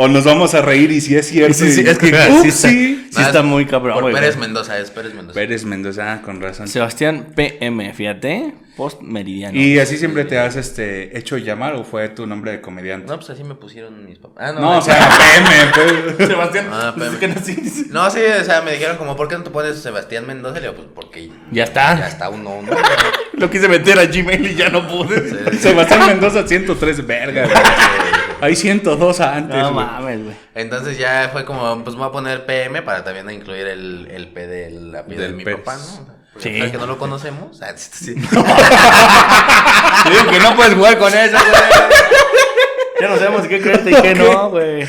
O nos vamos a reír y si es cierto. Sí, sí, y- es que Ups, sí está, sí. sí está muy cabrón, Por. Pérez Mendoza, es Pérez Mendoza. Pérez Mendoza, ah, con razón. Sebastián PM, fíjate, post meridiano. ¿Y así siempre te has este, hecho llamar o fue tu nombre de comediante? No, pues así me pusieron mis papás. Ah, no, No, no, o sea, PM, pues. Sebastián, Ah, pues, PM. que no, sí, sí. No, sí, o sea, me dijeron como, ¿por qué no te pones Sebastián Mendoza? Y le digo, pues porque Ya está. ya está uno, uno. Lo quise meter a Gmail y ya no pude. Sí, sí. Sebastián Mendoza 103, verga. Hay 102 antes, No mames, güey. Entonces ya fue como, pues me voy a poner PM para también incluir el, el P del apellido de Del mi papá, ¿no? Sí. que no lo conocemos. ah, sí, digo que no puedes jugar con eso, güey. Ya no sabemos qué creerte y qué no, güey.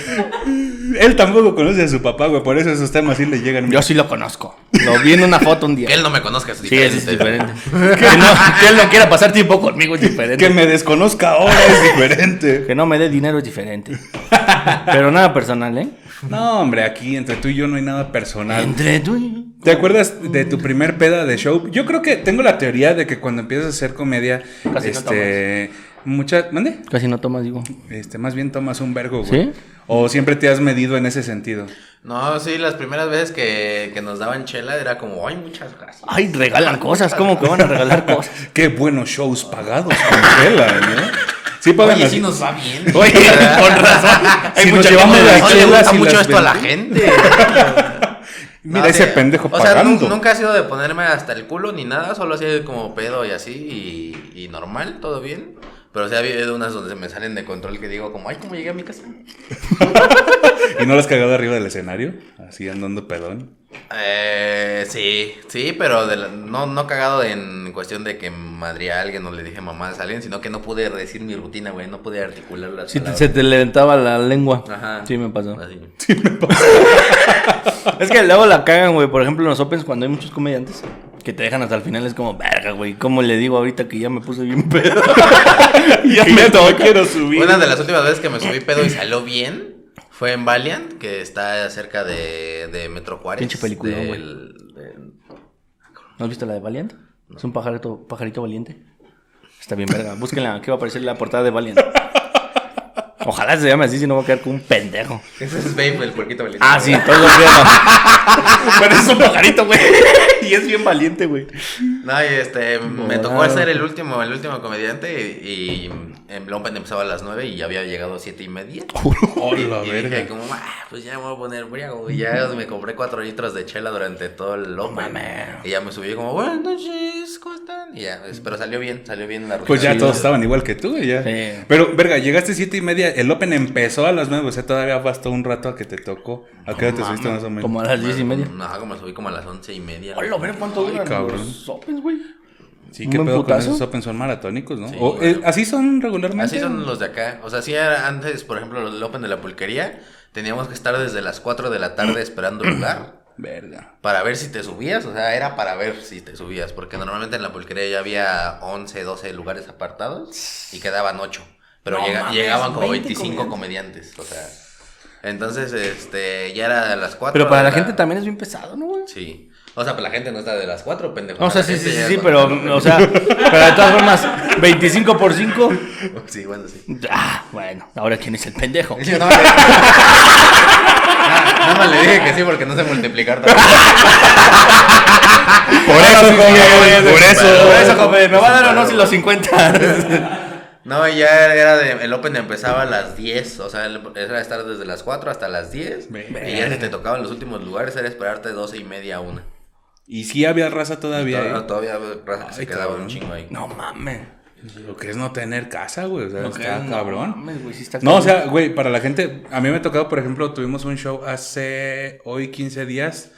Él tampoco conoce a su papá, güey. Por eso esos temas sí le llegan. Yo sí lo conozco. Lo vi en una foto un día. Que él no me conozca es Sí, diferente. eso es diferente. que, no, que él no quiera pasar tiempo conmigo es diferente. Que me desconozca ahora es diferente. Que no me dé dinero es diferente. Pero nada personal, ¿eh? No, hombre, aquí entre tú y yo no hay nada personal. Entre tú y yo. ¿Te acuerdas de tu primer peda de show? Yo creo que tengo la teoría de que cuando empiezas a hacer comedia, Casi no este, mucha, ¿mande? Casi no tomas, digo. Este, más bien tomas un vergo, güey. ¿Sí? O siempre te has medido en ese sentido. No, sí, las primeras veces que, que nos daban chela era como, ay, muchas gracias. Ay, regalan cosas. ¿Cómo que van a regalar cosas? Qué buenos shows pagados con chela, ¿no? Sí pagan Oye, así. sí nos va bien. Oye, con razón. Hay Si nos mucha llevamos gente la gusta y mucho las esto a la gente. Mira No, ese sí, pendejo o sea, pagando. nu- nunca ha sido de ponerme hasta el culo ni nada, solo así como pedo y así y, y normal, todo bien. Pero sí ha habido unas donde se me salen de control que digo como, ay, ¿cómo llegué a mi casa? ¿Y no lo has cagado arriba del escenario? Así andando pedón. Eh, sí, sí, pero de la- no, no cagado en cuestión de que madría a alguien o le dije mamá a alguien, sino que no pude decir mi rutina, güey, no pude articular las Sí, te- se te levantaba la lengua. Ajá. Sí, me pasó. Así. Es que luego la cagan, güey. Por ejemplo, en los Opens, cuando hay muchos comediantes que te dejan hasta el final, es como, verga, güey. ¿Cómo le digo ahorita que ya me puse bien pedo? ya me toca. quiero subir. Una de las últimas veces que me subí pedo y salió bien fue en Valiant, que está cerca de, de Metro Juárez. Pinche peliculón, güey. ¿No has visto la de Valiant? Es un pajarito, pajarito valiente. Está bien, verga. Búsquenla, que va a aparecer en la portada de Valiant. Ojalá se llame así, si no va a quedar como un pendejo. Ese es Babe, el puerquito valiente. Ah, sí, todos los días. Pero es un pajarito, güey. Y es bien valiente, güey. No, y este, me Wow. tocó ser el último, el último comediante y, y en Open empezaba a las 9 y ya había llegado a 7 y media. Hola, y verga. dije como, ah, pues ya me voy a poner briago. Y ya me compré 4 litros de chela durante todo el Open. mames. y ya me subí como, buenas noches, ¿cómo están? Y ya, pues, pero salió bien, salió bien la rutina. Pues ya Sí. todos estaban igual que tú, ya. Sí. Pero, verga, llegaste siete y media, el Open empezó a las nueve, o sea, todavía bastó un rato a que te tocó. ¿A qué hora te subiste más o menos? Como a las diez y media. No, como me subí como a las 11 y media. Hola, ver cuánto duran cabrón. los Opens, güey. Sí, ¿Un qué pedo con putazo? esos Open son maratónicos, ¿no? Sí, O, eh, ¿Así son regularmente? Así son los de acá. O sea, sí, era antes, por ejemplo, los del Open de la pulquería, teníamos que estar desde las 4 de la tarde esperando lugar Verga. para ver si te subías. O sea, era para ver si te subías. Porque normalmente en la pulquería ya había 11, 12 lugares apartados y quedaban 8. Pero No llega- mames, llegaban como 20 25 comediantes. O sea, entonces, este, ya era de las 4. Pero para la gente también es bien pesado, ¿no, güey? Sí. O sea, para la gente no está de las 4, pendejo. No, o sea, sí, sí, sí, sí, pero, o sea, pero de todas formas, 25 por 5. Sí, bueno, sí. Ah, bueno, ahora quién es el pendejo. No, le- Nada más le dije que sí porque no sé multiplicar tampoco. Por eso, joven, por eso. Por eso, joven, me va a dar o no si los 50. No, ya era de. El Open empezaba a las 10. O sea, era estar desde las 4 hasta las 10. Y ya si te tocaban los últimos lugares, era esperarte 12 y media a una. Y sí había raza todavía, Todavía, ¿eh? todavía había raza que se Ay, quedaba cabrón. un chingo ahí. No mames. Lo que es no tener casa, güey. O sea, que está es, no cabrón. mames, güey, sí está No, o sea, güey, para la gente, a mí me ha tocado, por ejemplo, tuvimos un show hace hoy 15 días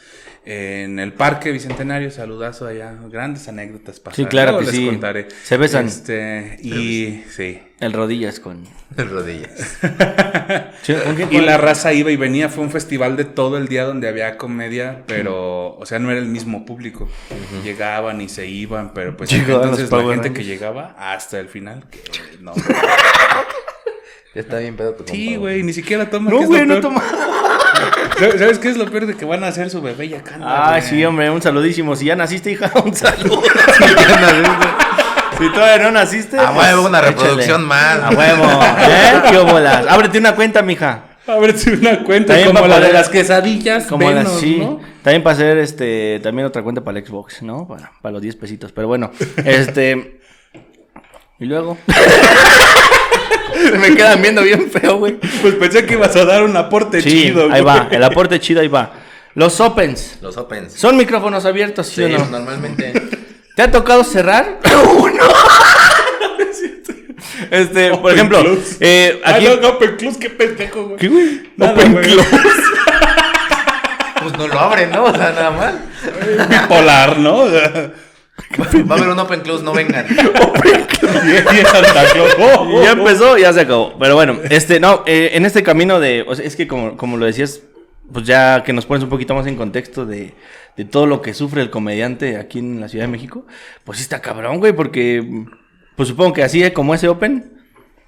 en el Parque Bicentenario, saludazo allá, grandes anécdotas pasadas. Sí, claro que les sí. contaré. Se besan. Este, y sí. El rodillas con. Rodillas. ¿con quién? Y la raza iba y venía, fue un festival de todo el día donde había comedia, pero, o sea, no era el mismo público. Llegaban y se iban, pero pues Llegaban entonces la gente Rangers. que llegaba hasta el final, que no. Ya está bien pedo tu Sí, güey, ni siquiera toma. No, ¿qué es güey, no toma. ¿Sabes qué es lo peor de que van a hacer su bebé y acá? anda, Ay, güey? sí, hombre, un saludísimo. Si ya naciste, hija, un saludo. si todavía no naciste. A pues, huevo, una échale. reproducción más. A huevo. ¿Eh? ¿Qué bolas? Ábrete una cuenta, mija. Ábrete una cuenta También como la para- de las quesadillas. Como Venos, las sí. ¿no? También para hacer este. También otra cuenta para el Xbox, ¿no? Para, para los 10 pesitos. Pero bueno. Este. Y luego. Se me quedan viendo bien feo, güey. Pues pensé que ibas a dar un aporte Sí, chido. ahí va. El aporte chido, ahí va. Los Opens. Los Opens. ¿Son micrófonos abiertos, sí, Sí, o no? normalmente. ¿Te ha tocado cerrar? Uno. Este, por Open ejemplo, close. eh, Ah, aquí. no, no, Open Close, qué pendejo, güey. ¿Qué, güey? Nada, Open güey. close. Pues no lo abren, ¿no? O sea, nada mal. Bipolar, ¿no? Va a haber un Open Close, no vengan. Open close. Y. Oh, Y oh, ya oh. empezó, ya se acabó. Pero bueno, este, no, eh, en este camino de, o sea, es que como, como lo decías, pues ya que nos pones un poquito más en contexto de, de todo lo que sufre el comediante aquí en la Ciudad de México, pues sí está cabrón, güey, porque, pues supongo que así como ese Open,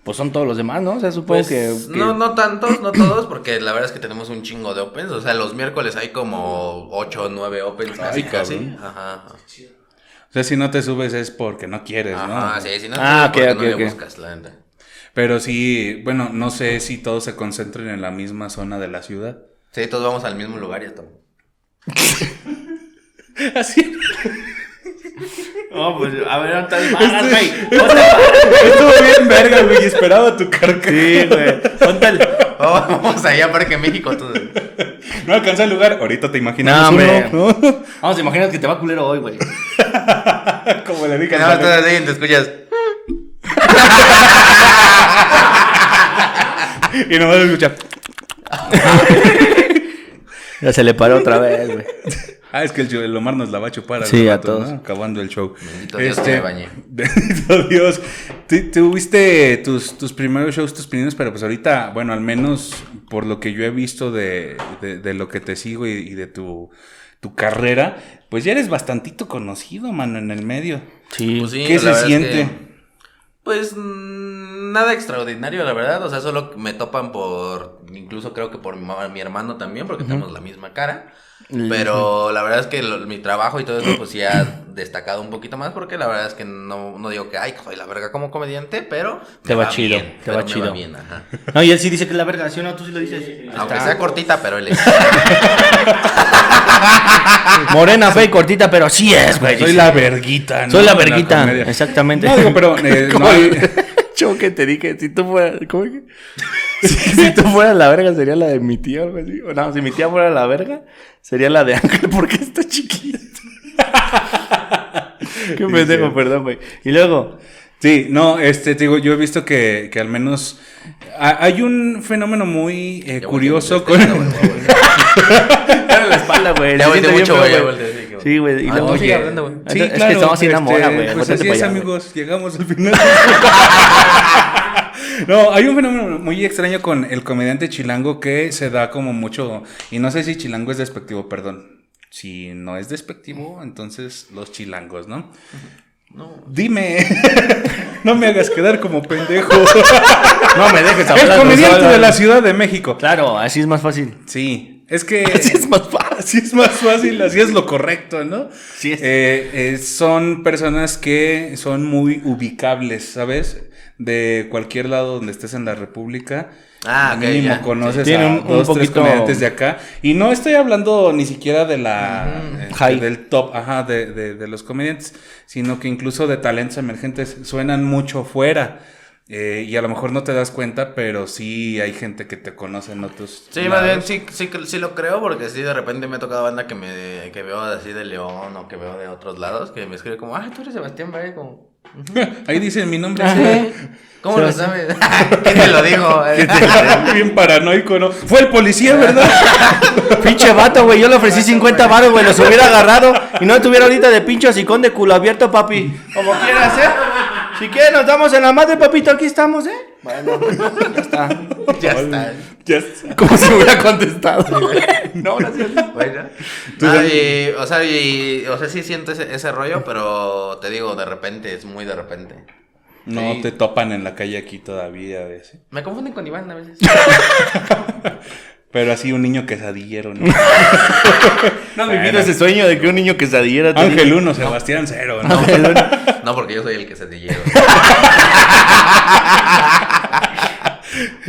pues son todos los demás, ¿no? O sea, supongo Pues, que, que- No, no tantos, no todos, porque la verdad es que tenemos un chingo de opens. O sea, los miércoles hay como 8 o 9 opens, casi, Ay, casi. cabrón. Ajá. O sea, si no te subes es porque no quieres, ¿no? Ajá, sí, si no, Ah, porque ok, no ok, le ok. buscas, la neta. Pero sí, bueno, no sé si todos se concentren en la misma zona de la ciudad. Sí, todos vamos al mismo lugar y estamos. Así. No, pues, a ver, ¿dónde estás? Paras, güey. Estuvo bien verga, güey. y Esperaba tu carca. Sí, güey. Oh, vamos allá, Parque México. Tú. No alcanza el lugar. Ahorita te imaginas No, uno, ¿no? Vamos, imagínate que te va culero hoy, güey. Como le dije Que nada más estás así y te escuchas. Y no me escucha. Ya se le paró otra vez, güey. Ah, es que el, el Omar nos la va a chupar. Sí, los a todos. ¿no? Acabando el show. Bendito Dios que me bañé. Bendito Dios. Tú- Tuviste tus, tus primeros shows, tus primeros, pero pues ahorita, bueno, al menos por lo que yo he visto de, de- de lo que te sigo y, y de tu, tu carrera, pues ya eres bastantito conocido, mano, en el medio. Sí. Pues sí, ¿Qué la se es siente? que, pues mm, nada extraordinario, la verdad. O sea, solo me topan por. Incluso creo que por mi hermano también, porque tenemos la misma cara. Pero la verdad es que lo- mi trabajo y todo eso, pues sí ha destacado un poquito más, porque la verdad es que no, no digo que, ay, soy la verga como comediante, pero. Te va chido, bien, te va me chido. bien, ajá. No, y él sí dice que es la verga, ¿sí o no? Tú sí lo dices. Aunque Está. sea cortita, pero él es. Morena, fe y cortita, pero así es, güey. Soy la verguita, ¿no? Soy la verguita, exactamente. No, digo, pero eh, no hay- show que te dije, si tú fueras, ¿cómo que? Si, si tú fueras la verga, sería la de mi tía o algo así. O no, si mi tía fuera la verga, sería la de Ángel porque está chiquita. Qué pendejo, perdón, güey. Y luego, Sí, no, este, te digo, yo he visto que, que al menos ha- hay un fenómeno muy eh, curioso con... Dale la espalda, güey. Ya volteé mucho, bien güey, sí, güey. Y Ah, luego, sigue hablando, güey. Sí, es claro. que estamos haciendo este, amor, güey. Pues así es, allá, güey. amigos, llegamos al final. no, hay un fenómeno muy extraño con el comediante chilango que se da como mucho, y no sé si chilango es despectivo, perdón. Si no es despectivo, entonces los chilangos, ¿no? No. Dime, no me hagas quedar como pendejo. No me dejes el hablar. comediante de la Ciudad de México. Claro, así es más fácil. Sí, es que... Así es más fácil. Así es más fácil, así es lo correcto, ¿no? Sí es. Eh, eh, son personas que son muy ubicables, ¿sabes? De cualquier lado donde estés en la República. Ah, ok, mínimo ya. conoces a un- un dos, tres comediantes de acá. Y no estoy hablando ni siquiera de la este, del top, ajá, de, de- de los comediantes, sino que incluso de talentos emergentes suenan mucho fuera. Eh, y a lo mejor no te das cuenta, pero sí hay gente que te conoce en otros. Sí, más bien sí, sí, que- sí lo creo, porque sí, de repente me ha tocado banda que me que veo así de León o que veo de otros lados, que me escribe como, ah, tú eres Sebastián Valle, como, Ahí dicen mi nombre. "¿Eh? ¿cómo lo sabes? ¿Quién te lo dijo? Bien paranoico, ¿no? Fue el policía, ¿verdad? Pinche vato, güey. Yo le ofrecí 50 baros, güey. Los hubiera agarrado y no estuviera ahorita de pinche hocicón de culo abierto, papi. Como quieras, ¿eh? Si quieres, nos damos en la madre, papito. Aquí estamos, ¿eh? Bueno, ya está. ya está. Ya está. Como si hubiera contestado. No, gracias. Bueno. Ah, y, o sea, y, o sea, sí siento ese, ese rollo, pero te digo, de repente, es muy de repente. No Sí. te topan en la calle aquí todavía a veces. Me confunden con Iván a veces. Pero así un niño quesadillero, ¿no? No me vino ese sueño de que un niño quesadillera. te Ángel diga- 1, Sebastián 0, ¿no? Ángel uno. No, porque yo soy el que se te lleva.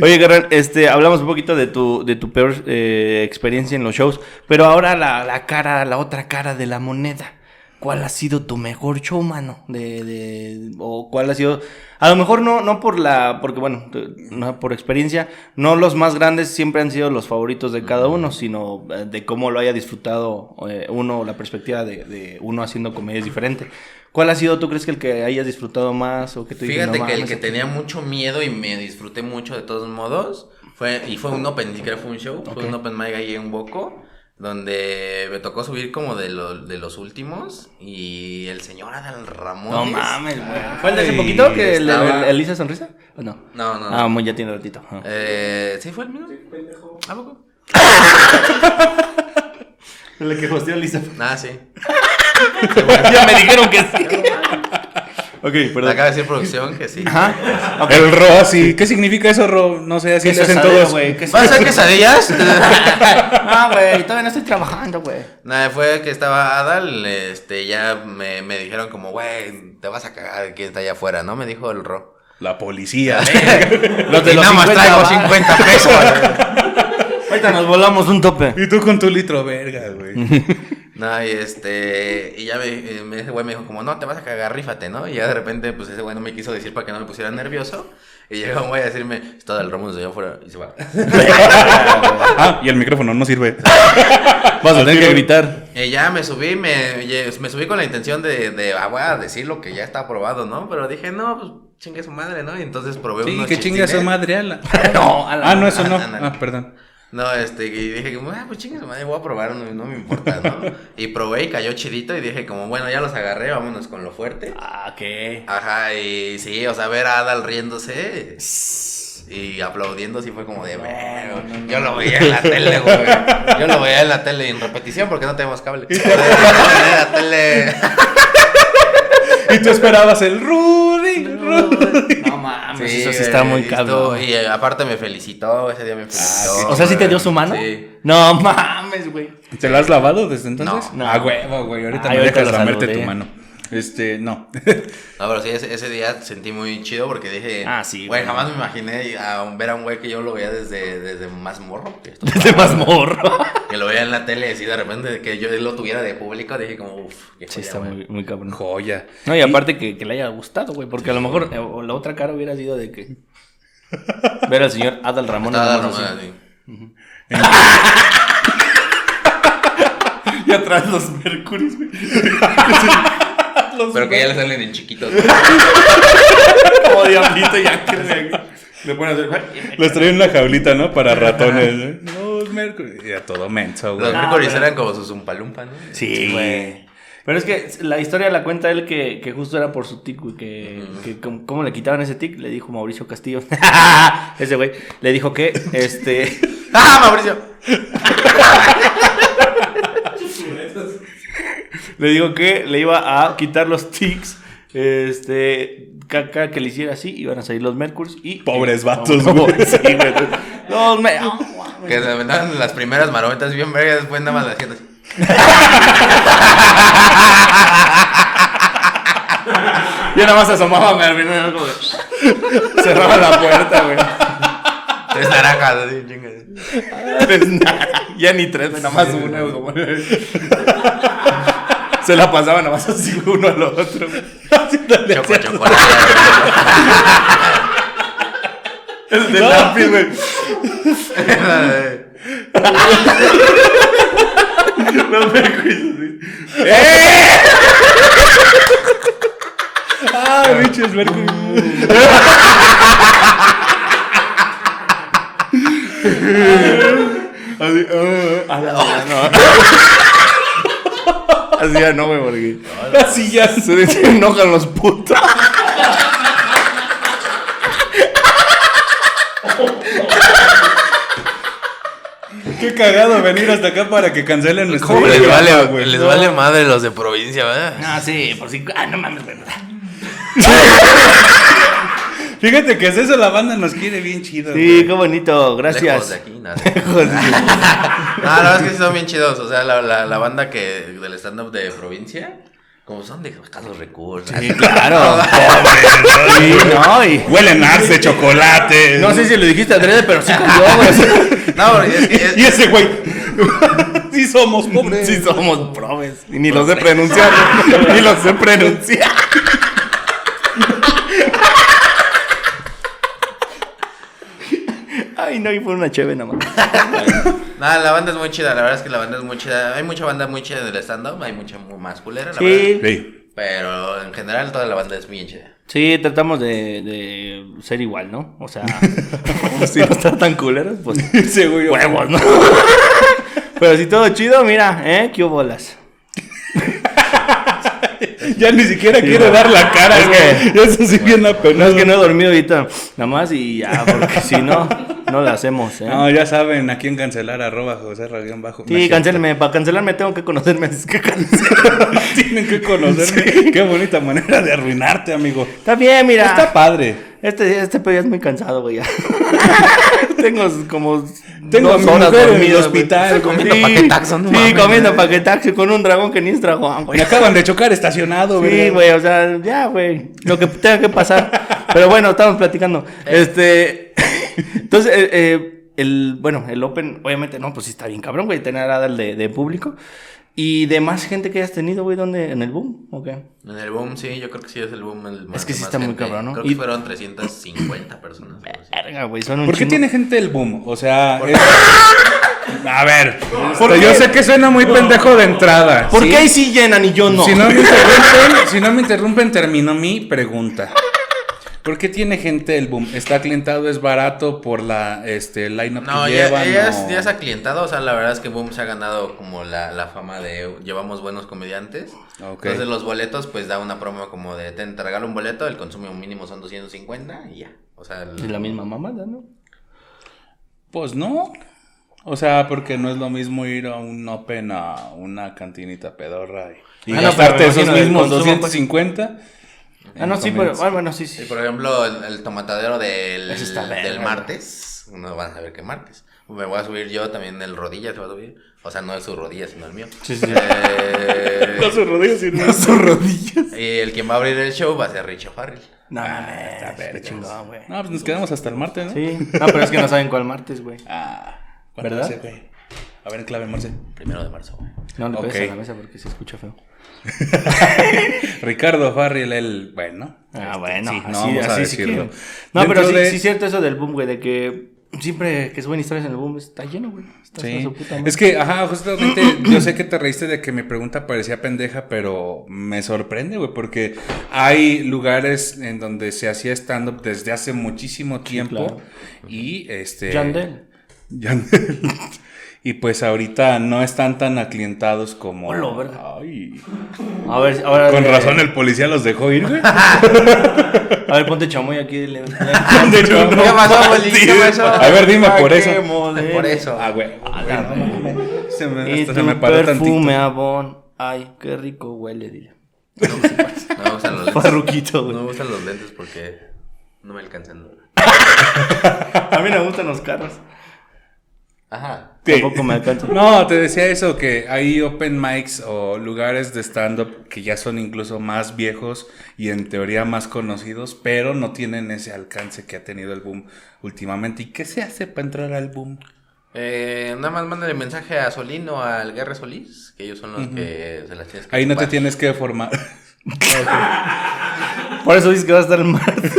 Oye, Guerrero, este, hablamos un poquito de tu, de tu peor eh, experiencia en los shows, pero ahora la, la cara, la otra cara de la moneda. ¿Cuál ha sido tu mejor show, mano? De, de, o cuál ha sido, a lo mejor no, no por la, porque bueno, no, por experiencia, no los más grandes siempre han sido los favoritos de cada uno, sino eh, de cómo lo haya disfrutado eh, uno, la perspectiva de, de uno haciendo comedias diferente. ¿Cuál ha sido, tú crees que el que hayas disfrutado más o que tú dices, Fíjate "No que el que aquí"? tenía mucho miedo y me disfruté mucho de todos modos fue y fue un open, ni siquiera fue un show, fue un open mic ahí en Boco. donde me tocó subir como de, lo- de los últimos y el señor Adal Ramón. No mames, güey. ¿Fue el de hace poquito que estaba- el- Elisa Sonrisa? ¿O no? No, no, Ah, muy ya tiene ratito. Ah. Eh, ¿Sí fue el mismo? ¿A poco? El que hosteó Elisa. Ah, sí. Ya me dijeron que sí. ok, perdón. acaba de decir producción que sí. Ajá. El ro así. ¿Qué significa eso, ro? No sé, así ¿Qué le hacen todos. güey? ¿Qué ¿Vas a hacer quesadillas? Ah, güey, todavía no estoy trabajando, güey. Nada, fue que estaba Adal, este, ya me, me dijeron como, güey, te vas a cagar quién está allá afuera, ¿no? Me dijo el Ro. La policía. Los de y los nada más 50 traigo varos. 50 pesos. Ahorita nos volamos un tope. y tú con tu litro verga, güey. no, y este, y ya me, eh, me- ese güey me dijo como, no, te vas a cagar, rífate, ¿no? Y ya de repente, pues ese güey no me quiso decir para que no me pusiera nervioso. Y llegó un güey a decirme, está del Romo desde allá afuera, y se va. ah, y el micrófono no sirve. Vas a tener que gritar. Y ya me subí, me, me subí con la intención de, de ah, voy a decir lo que ya está aprobado, ¿no? Pero dije, no, pues chingue su madre, ¿no? Y entonces probé Sí, unos que chinga su madre, ala. No, a la- Ah, no, eso no. Ah, perdón. No, este, y dije como, ah, pues chingue su madre, voy a probar, no, no me importa, ¿no? y probé y cayó chidito y dije como, bueno, ya los agarré, vámonos con lo fuerte. Ah, ¿qué? Ajá, y sí, o sea, ver a Adal riéndose y aplaudiendo sí fue como de, "Verga". yo lo veía en la tele, güey. Yo lo veía en la tele en repetición porque no tenemos cable. En la tele. Y tú esperabas el Rudy, Rudy. Mames, Sí, eso sí está muy güey, cabrón. Y eh, aparte me felicitó, ese día me felicitó. O sea, ¿sí te dio güey. su mano? Sí. No mames, güey. ¿Te la has lavado desde entonces? No. No. Ah, huevo, güey. Ahorita Ay, me ahorita dejas lamerte tu mano. Este, no. No, pero sí, ese, ese día sentí muy chido porque dije, Ah, sí, güey, jamás me imaginé a ver a un güey que yo lo veía desde, desde más morro. Que, esto De estaba- más morro. que lo veía en la tele y así de repente que yo lo tuviera de público, dije como, uff, qué Sí, joya, está güey. muy, muy cabrón. Joya. No, y aparte que, que le haya gustado, güey. Porque a lo mejor eh, la otra cara hubiera sido de que. Ver al señor Adal Ramón. Más dando así. Y atrás los Mercuris, güey. Pero que ya le salen en chiquitos. Como diablito y ángel. Le ponen a hacer. Los traía en una jaulita, ¿no? Para ratones. ¿eh? Los Mercury. Y a todo menso, Los güey. Ah, Mercury pero- eran como sus umpalumpa, ¿no? Sí, güey. Pero es que la historia la cuenta él que, que justo era por su tic, güey. Que, que com- cómo le quitaban ese tic, le dijo Mauricio Castillo. ese güey. Le dijo que, este. ¡Ah, Mauricio! Le dijo que le iba a quitar los tics. Este. Caca que le hiciera así, iban a salir los Mercurs y. Pobres vatos, no, güey. Sí, güey. Los me-. Que se aventaban las primeras marometas bien vergas, después nada más le hacían así. Yo nada más asomaba, me al como de- Cerraba la puerta, güey. Tres naranjas, así, chingas. Tres ya ni tres, nada más una, Se la pasaba nada más así uno al otro, Choco, chocolate. El de lápiz, güey. Los Mercury, así. Ah, bichos Mercury. Así, ah, a la no. Así ya no, güey, porque Así ya. se, se enojan los putos. Qué cagado venir hasta acá para que cancelen nuestro ¿Cómo les vale, güey. les vale madre los de provincia, verdad? Ah, sí, por si. Ah, no mames, güey. Fíjate que es eso, la banda nos quiere bien chido. Sí, güey. qué bonito, Lejos gracias. de aquí, nada. Lejos de- No, la verdad es que sí son bien chidos. O sea, la, la, la banda que del stand-up de provincia, como son de escasos recursos. Sí, claro. Sí, no, y. Huelen arce, chocolate. No sé si lo dijiste adrede, pero sí con yo, güey. No, es que es- Y ese güey. sí somos pobres. Sí somos probes. Y ni los sé pronunciar. Ni los sé pronunciar. Ay, no, y fue una chévere nada más. Nada, la banda es muy chida, la verdad es que la banda es muy chida. Hay mucha banda muy chida del stand-up, hay mucha muy más culera, la Sí. verdad. Sí. Pero en general toda la banda es bien chida. Sí, tratamos de, de ser igual, ¿no? O sea, si no están tan culeros, pues güey, huevos, ¿no? Pero si todo chido, mira, ¿eh? ¿Qué bolas? Ya ni siquiera quiere dar la cara, Es güey. que- Ya así bien No es que no he dormido ahorita, nada más y ya, porque si no, no la hacemos, ¿eh? No, ya saben a quién cancelar, arroba José Radión Bajo. Sí, cancélame, para cancelarme tengo que conocerme, así que cancel- Tienen que conocerme. Qué bonita manera de arruinarte, amigo. Está bien, mira. Está padre. Este, este pedo ya es muy cansado, güey. Tengo como. Tengo dos horas mujer en el dormido, güey. hospital. comiendo Sí, paquetaxo, no Sí, mames. comiendo paquetaxo con un dragón que ni es dragón, güey. Me acaban de chocar estacionado, Sí, ¿verdad? güey, o sea, ya, güey. Lo que tenga que pasar. Pero bueno, estamos platicando. Este. Entonces, eh, eh, el. Bueno, el Open, obviamente, no, pues sí está bien cabrón, güey, tener a de, de público. Y de más gente que hayas tenido, güey, ¿dónde? ¿En el boom? ¿O qué? En el boom, sí, yo creo que sí es el boom. El más- que sí está muy cabrón, ¿no? Creo Y- que fueron 350 personas. Verga, güey, son un ¿Por qué chingo. tiene gente el boom? O sea, ¿Por es- a ver, ¿Por yo qué? sé que suena muy pendejo de entrada. ¿Por ¿sí? qué ahí sí llenan y yo no? Si no me interrumpen, si no me interrumpen, termino mi pregunta. ¿Por qué tiene gente el boom? ¿Está clientado? ¿Es barato por la este line-up No, que ya, llevan? ya, o- ya es aclientado, o sea, la verdad es que Boom se ha ganado como la, la fama de llevamos buenos comediantes. Entonces los boletos, pues da una promo como de, te regalo un boleto, el consumo mínimo son 250 y ya. O sea, el- Es la misma mamada, ¿no? Pues no. O sea, porque no es lo mismo ir a un open a una cantinita pedorra y, y Ah, no, gastarte esos mismos consumo, pues. 250. Ah, no, sí, pero. Ah, bueno, sí, sí. Y por ejemplo, el, el tomatadero del, Ese está del martes, no van a saber qué martes. Me voy a subir yo también el rodilla, se va a subir. O sea, no es su rodilla, sino el mío. Sí, sí. Eh, sus rodillas y no sus rodillas. y el quien va a abrir el show va a ser Richo Farrell. No, está qué vergas. chingón, güey. No, pues nos quedamos hasta el martes, ¿no? Sí. No, pero es que no saben cuál martes, güey. Ah, ¿cuándo ¿Verdad? va a ver, clave, Morse. Primero de marzo, güey. No le pegues Ok. a la mesa porque se escucha feo. Ricardo Farrell, él, bueno. Ah, este, bueno, sí, no así, vamos a así sí decirlo. que- No, pero Dentro sí, de- sí es cierto eso del boom, güey, de que siempre que suben historias en el boom está lleno, güey. Está Sí. su puta madre. Es que, ajá, justamente yo sé que te reíste de que mi pregunta parecía pendeja, pero me sorprende, güey, porque hay lugares en donde se hacía stand-up desde hace muchísimo tiempo claro. y este... Yandel. Yandel. Y pues ahorita no están tan aclientados como... Hola, verga. Ay. A ver, ahora. Con eh, razón el policía los dejó ir, güey. A ver, ponte chamoy aquí. Le, le- hecho, no. ¿Qué pasó, Poli? ¿Qué pasó? A ver, dime por eso. Modelo. Por eso. Ah, güey. Se me, Y tu se me paró perfume, tantito. Avon. Ay, qué rico huele, dile. No me gustan los lentes. Farruquito, güey. No me gustan los lentes porque no me alcanzan. A mí me gustan los carros. Ajá. Sí. Tampoco me alcanza. No, te decía eso, que hay open mics o lugares de stand-up que ya son incluso más viejos y en teoría más conocidos, pero no tienen ese alcance que ha tenido el boom últimamente. ¿Y qué se hace para entrar al boom? Eh, nada más mándale mensaje a Solín o al Guerra Solís, que ellos son los que se las tienes que Ahí no te tienes que formar. Por eso dices que va a estar el martes.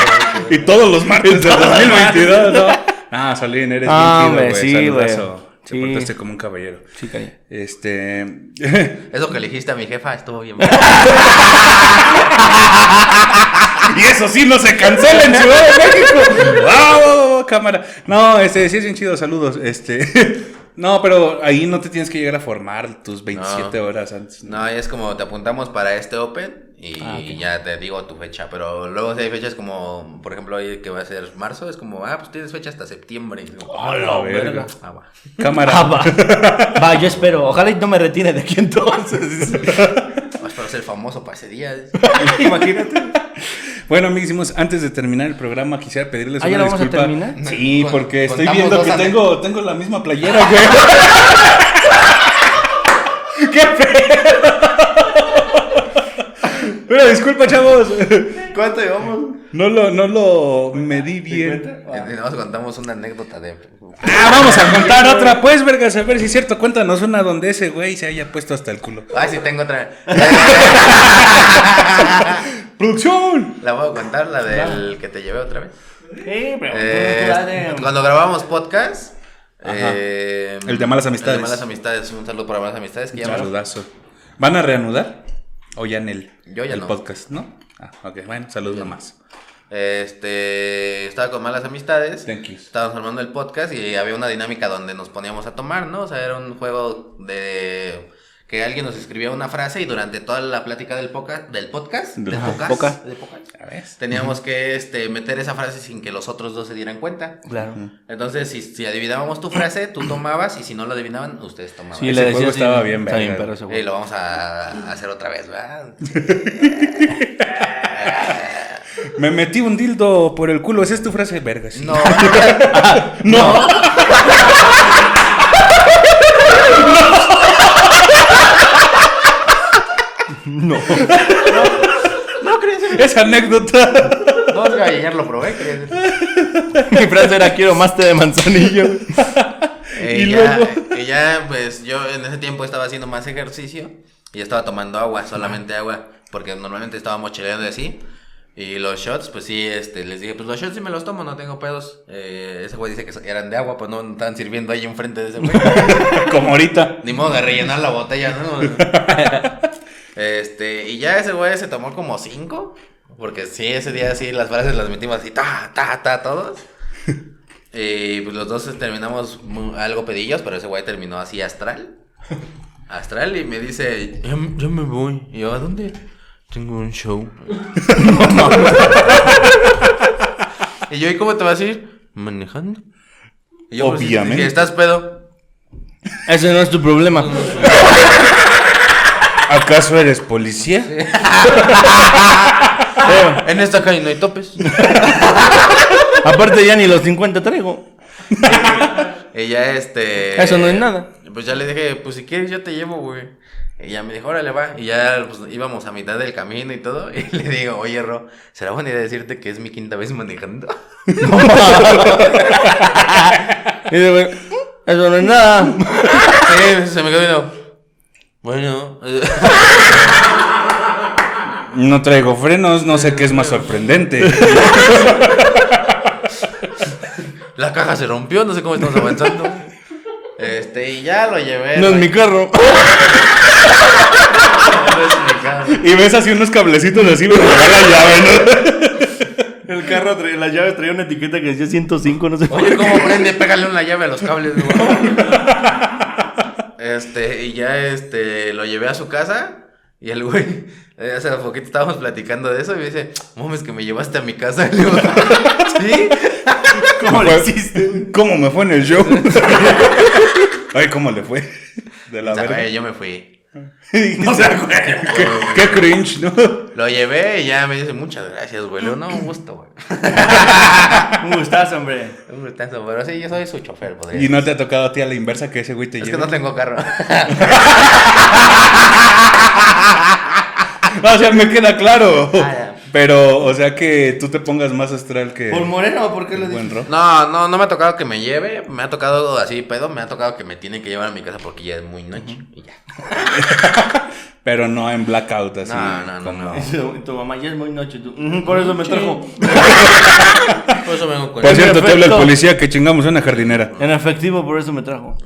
y todos los martes del 2022, ¿no? Ah, Solín, eres Ah, bien chido, güey. sí, güey. Saludazo. Te Sí. portaste como un caballero. Sí, calla. Este... Eso que elegiste a mi jefa estuvo bien. Y eso sí no se cancela en Ciudad de México. ¡Wow! Cámara. No, este, sí es bien chido, saludos. Este. No, pero ahí no te tienes que llegar a formar tus 27 No. horas antes. No, es como te apuntamos para este Open y Ah, ok. ya te digo tu fecha. Pero luego si hay fechas como, por ejemplo, hoy que va a ser marzo, es como, ah, pues tienes fecha hasta septiembre. Y digo, A la verga. Ah, va. Cámara. Ah, va. Va, yo espero. Ojalá y no me retire de aquí entonces. Vas para ser famoso para ese día. Imagínate. Bueno, amiguísimos, antes de terminar el programa, quisiera pedirles Ah, ¿ya una lo vamos a disculpa. terminar? Sí, Con- porque estoy viendo que tengo, tengo la misma playera, güey. ¡Qué pedo! Pero disculpa, chavos. ¿Cuánto llevamos? No lo, no lo medí bien. Y Nos contamos una anécdota de. Ah, vamos a contar otra, pues, vergas, a ver si es cierto. Cuéntanos una donde ese güey se haya puesto hasta el culo. Ay, sí, tengo otra. ¡Producción! La voy a contar, la del que te llevé otra vez. Sí, pero. Eh, cuando grabamos podcast. Eh, El de malas amistades. El de malas amistades. Un saludo para malas amistades. Que ya Un me- saludazo. ¿Van a reanudar? O ya en el, Yo ya el no. podcast, ¿no? Ah, ok, bueno, saludos nomás. Este, estaba con malas amistades. Thank you. Estábamos armando el podcast y había una dinámica donde nos poníamos a tomar, ¿no? O sea, era un juego de que alguien nos escribía una frase y durante toda la plática del, poca, del podcast, del podcast, poca. ver. teníamos que este, meter esa frase sin que los otros dos se dieran cuenta. Claro. Entonces, si, si adivinábamos tu frase, tú tomabas y si no lo adivinaban, ustedes tomaban. Sí, Ese le juego estaba bien bien, pero ese Y lo vamos a, hacer otra vez, ¿verdad? Me metí un dildo por el culo. Esa es tu frase, verga. sí. No, No. No. No crees. Esa anécdota. No, que ayer lo probé, crees. Mi frase era quiero más té de manzanillo. Eh, Y ya, luego- eh, ya, pues yo en ese tiempo estaba haciendo más ejercicio y estaba tomando agua, solamente agua, porque normalmente estaba mochileando y así. Y los shots, pues sí, este, les dije, pues los shots sí me los tomo, no tengo pedos. Eh, ese güey dice que eran de agua, pues no estaban sirviendo ahí enfrente de ese güey. Como ahorita. Ni modo de rellenar la botella, ¿no? este, y ya ese güey se tomó como cinco, porque sí, ese día sí, las frases las metimos así, ta, ta, ta, todos. Y pues los dos terminamos algo pedillos, pero ese güey terminó así astral. Astral y me dice, ya, ya me voy. Y yo, ¿a dónde? Tengo un show. y yo, ¿y cómo te vas a ir? Manejando. Y yo, pues, Obviamente. dije, ¿estás pedo? Ese no es tu problema. ¿Acaso eres policía? En esta calle no hay topes. Aparte ya ni los 50 traigo. Ella, este. Eso no es nada. Pues ya le dije, pues si quieres yo te llevo, güey. Y ella me dijo, órale, va. Y ya pues, íbamos a mitad del camino y todo. Y le digo, oye, Ro, ¿será buena idea decirte que es mi quinta vez manejando? Y dice, güey, eso no es nada. sí, se me quedó viendo. Bueno. No traigo frenos, no sé qué es más sorprendente. La caja se rompió, no sé cómo estamos avanzando. Este, y ya lo llevé. No es mi carro. No es mi carro. Y ves así unos cablecitos así, pero la llave, El carro, traía, las llaves traía una etiqueta que decía 105, no sé Oye. ¿cómo prende? Pégale una llave a los cables, güey. Este, y ya este, lo llevé a su casa. Y el güey, hace poquito estábamos platicando de eso. Y me dice, mames, que me llevaste a mi casa. Y le digo, ¿sí? ¿Cómo le hiciste? ¿Cómo me fue en el show? Ay, ¿cómo le fue? De la O sea, verga. güey, yo me fui. O sea, qué, qué cringe, ¿no? Lo llevé y ya me dice, muchas gracias, güey. No, un gusto, güey. Un gustazo, hombre. Un gustazo, pero sí, yo soy su chofer, podría Y no te ha tocado a ti a la inversa que ese güey te Es que lleve. no tengo carro. O sea, me queda claro. Ah. Pero, o sea, que tú te pongas más astral que. ¿Por moreno por qué buen dices? No, no, no me ha tocado que me lleve. Me ha tocado así, pedo. Me ha tocado que me tiene que llevar a mi casa porque ya es muy noche. Y ya. Pero no en blackout, así. No, no, no, como- no. Tu, mamá ya es muy noche. Tú. "Ujú, Por eso me trajo. Por eso vengo con Por cierto, te habla el policía que chingamos una jardinera. En efectivo, por eso me trajo.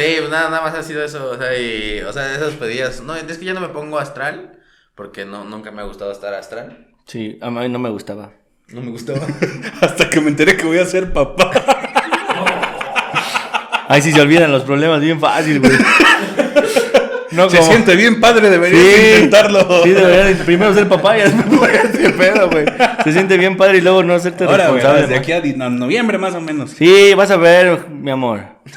Sí, pues nada, nada más ha sido eso. O sea, y, o sea, esas pedidas. No, es que ya no me pongo astral. Porque no, nunca me ha gustado estar astral. Sí, a mí no me gustaba. No me gustaba. Hasta que me enteré que voy a ser papá. Ay, si se olvidan los problemas bien fácil, güey. No, Se como- siente bien padre, deberías Sí, intentarlo. Sí, deberían primero ser papá y después ponerte pedo, güey. Se siente bien padre y luego no hacerte Ahora, responsable. ¿verdad? de aquí a no- noviembre más o menos. Sí, vas a ver, mi amor.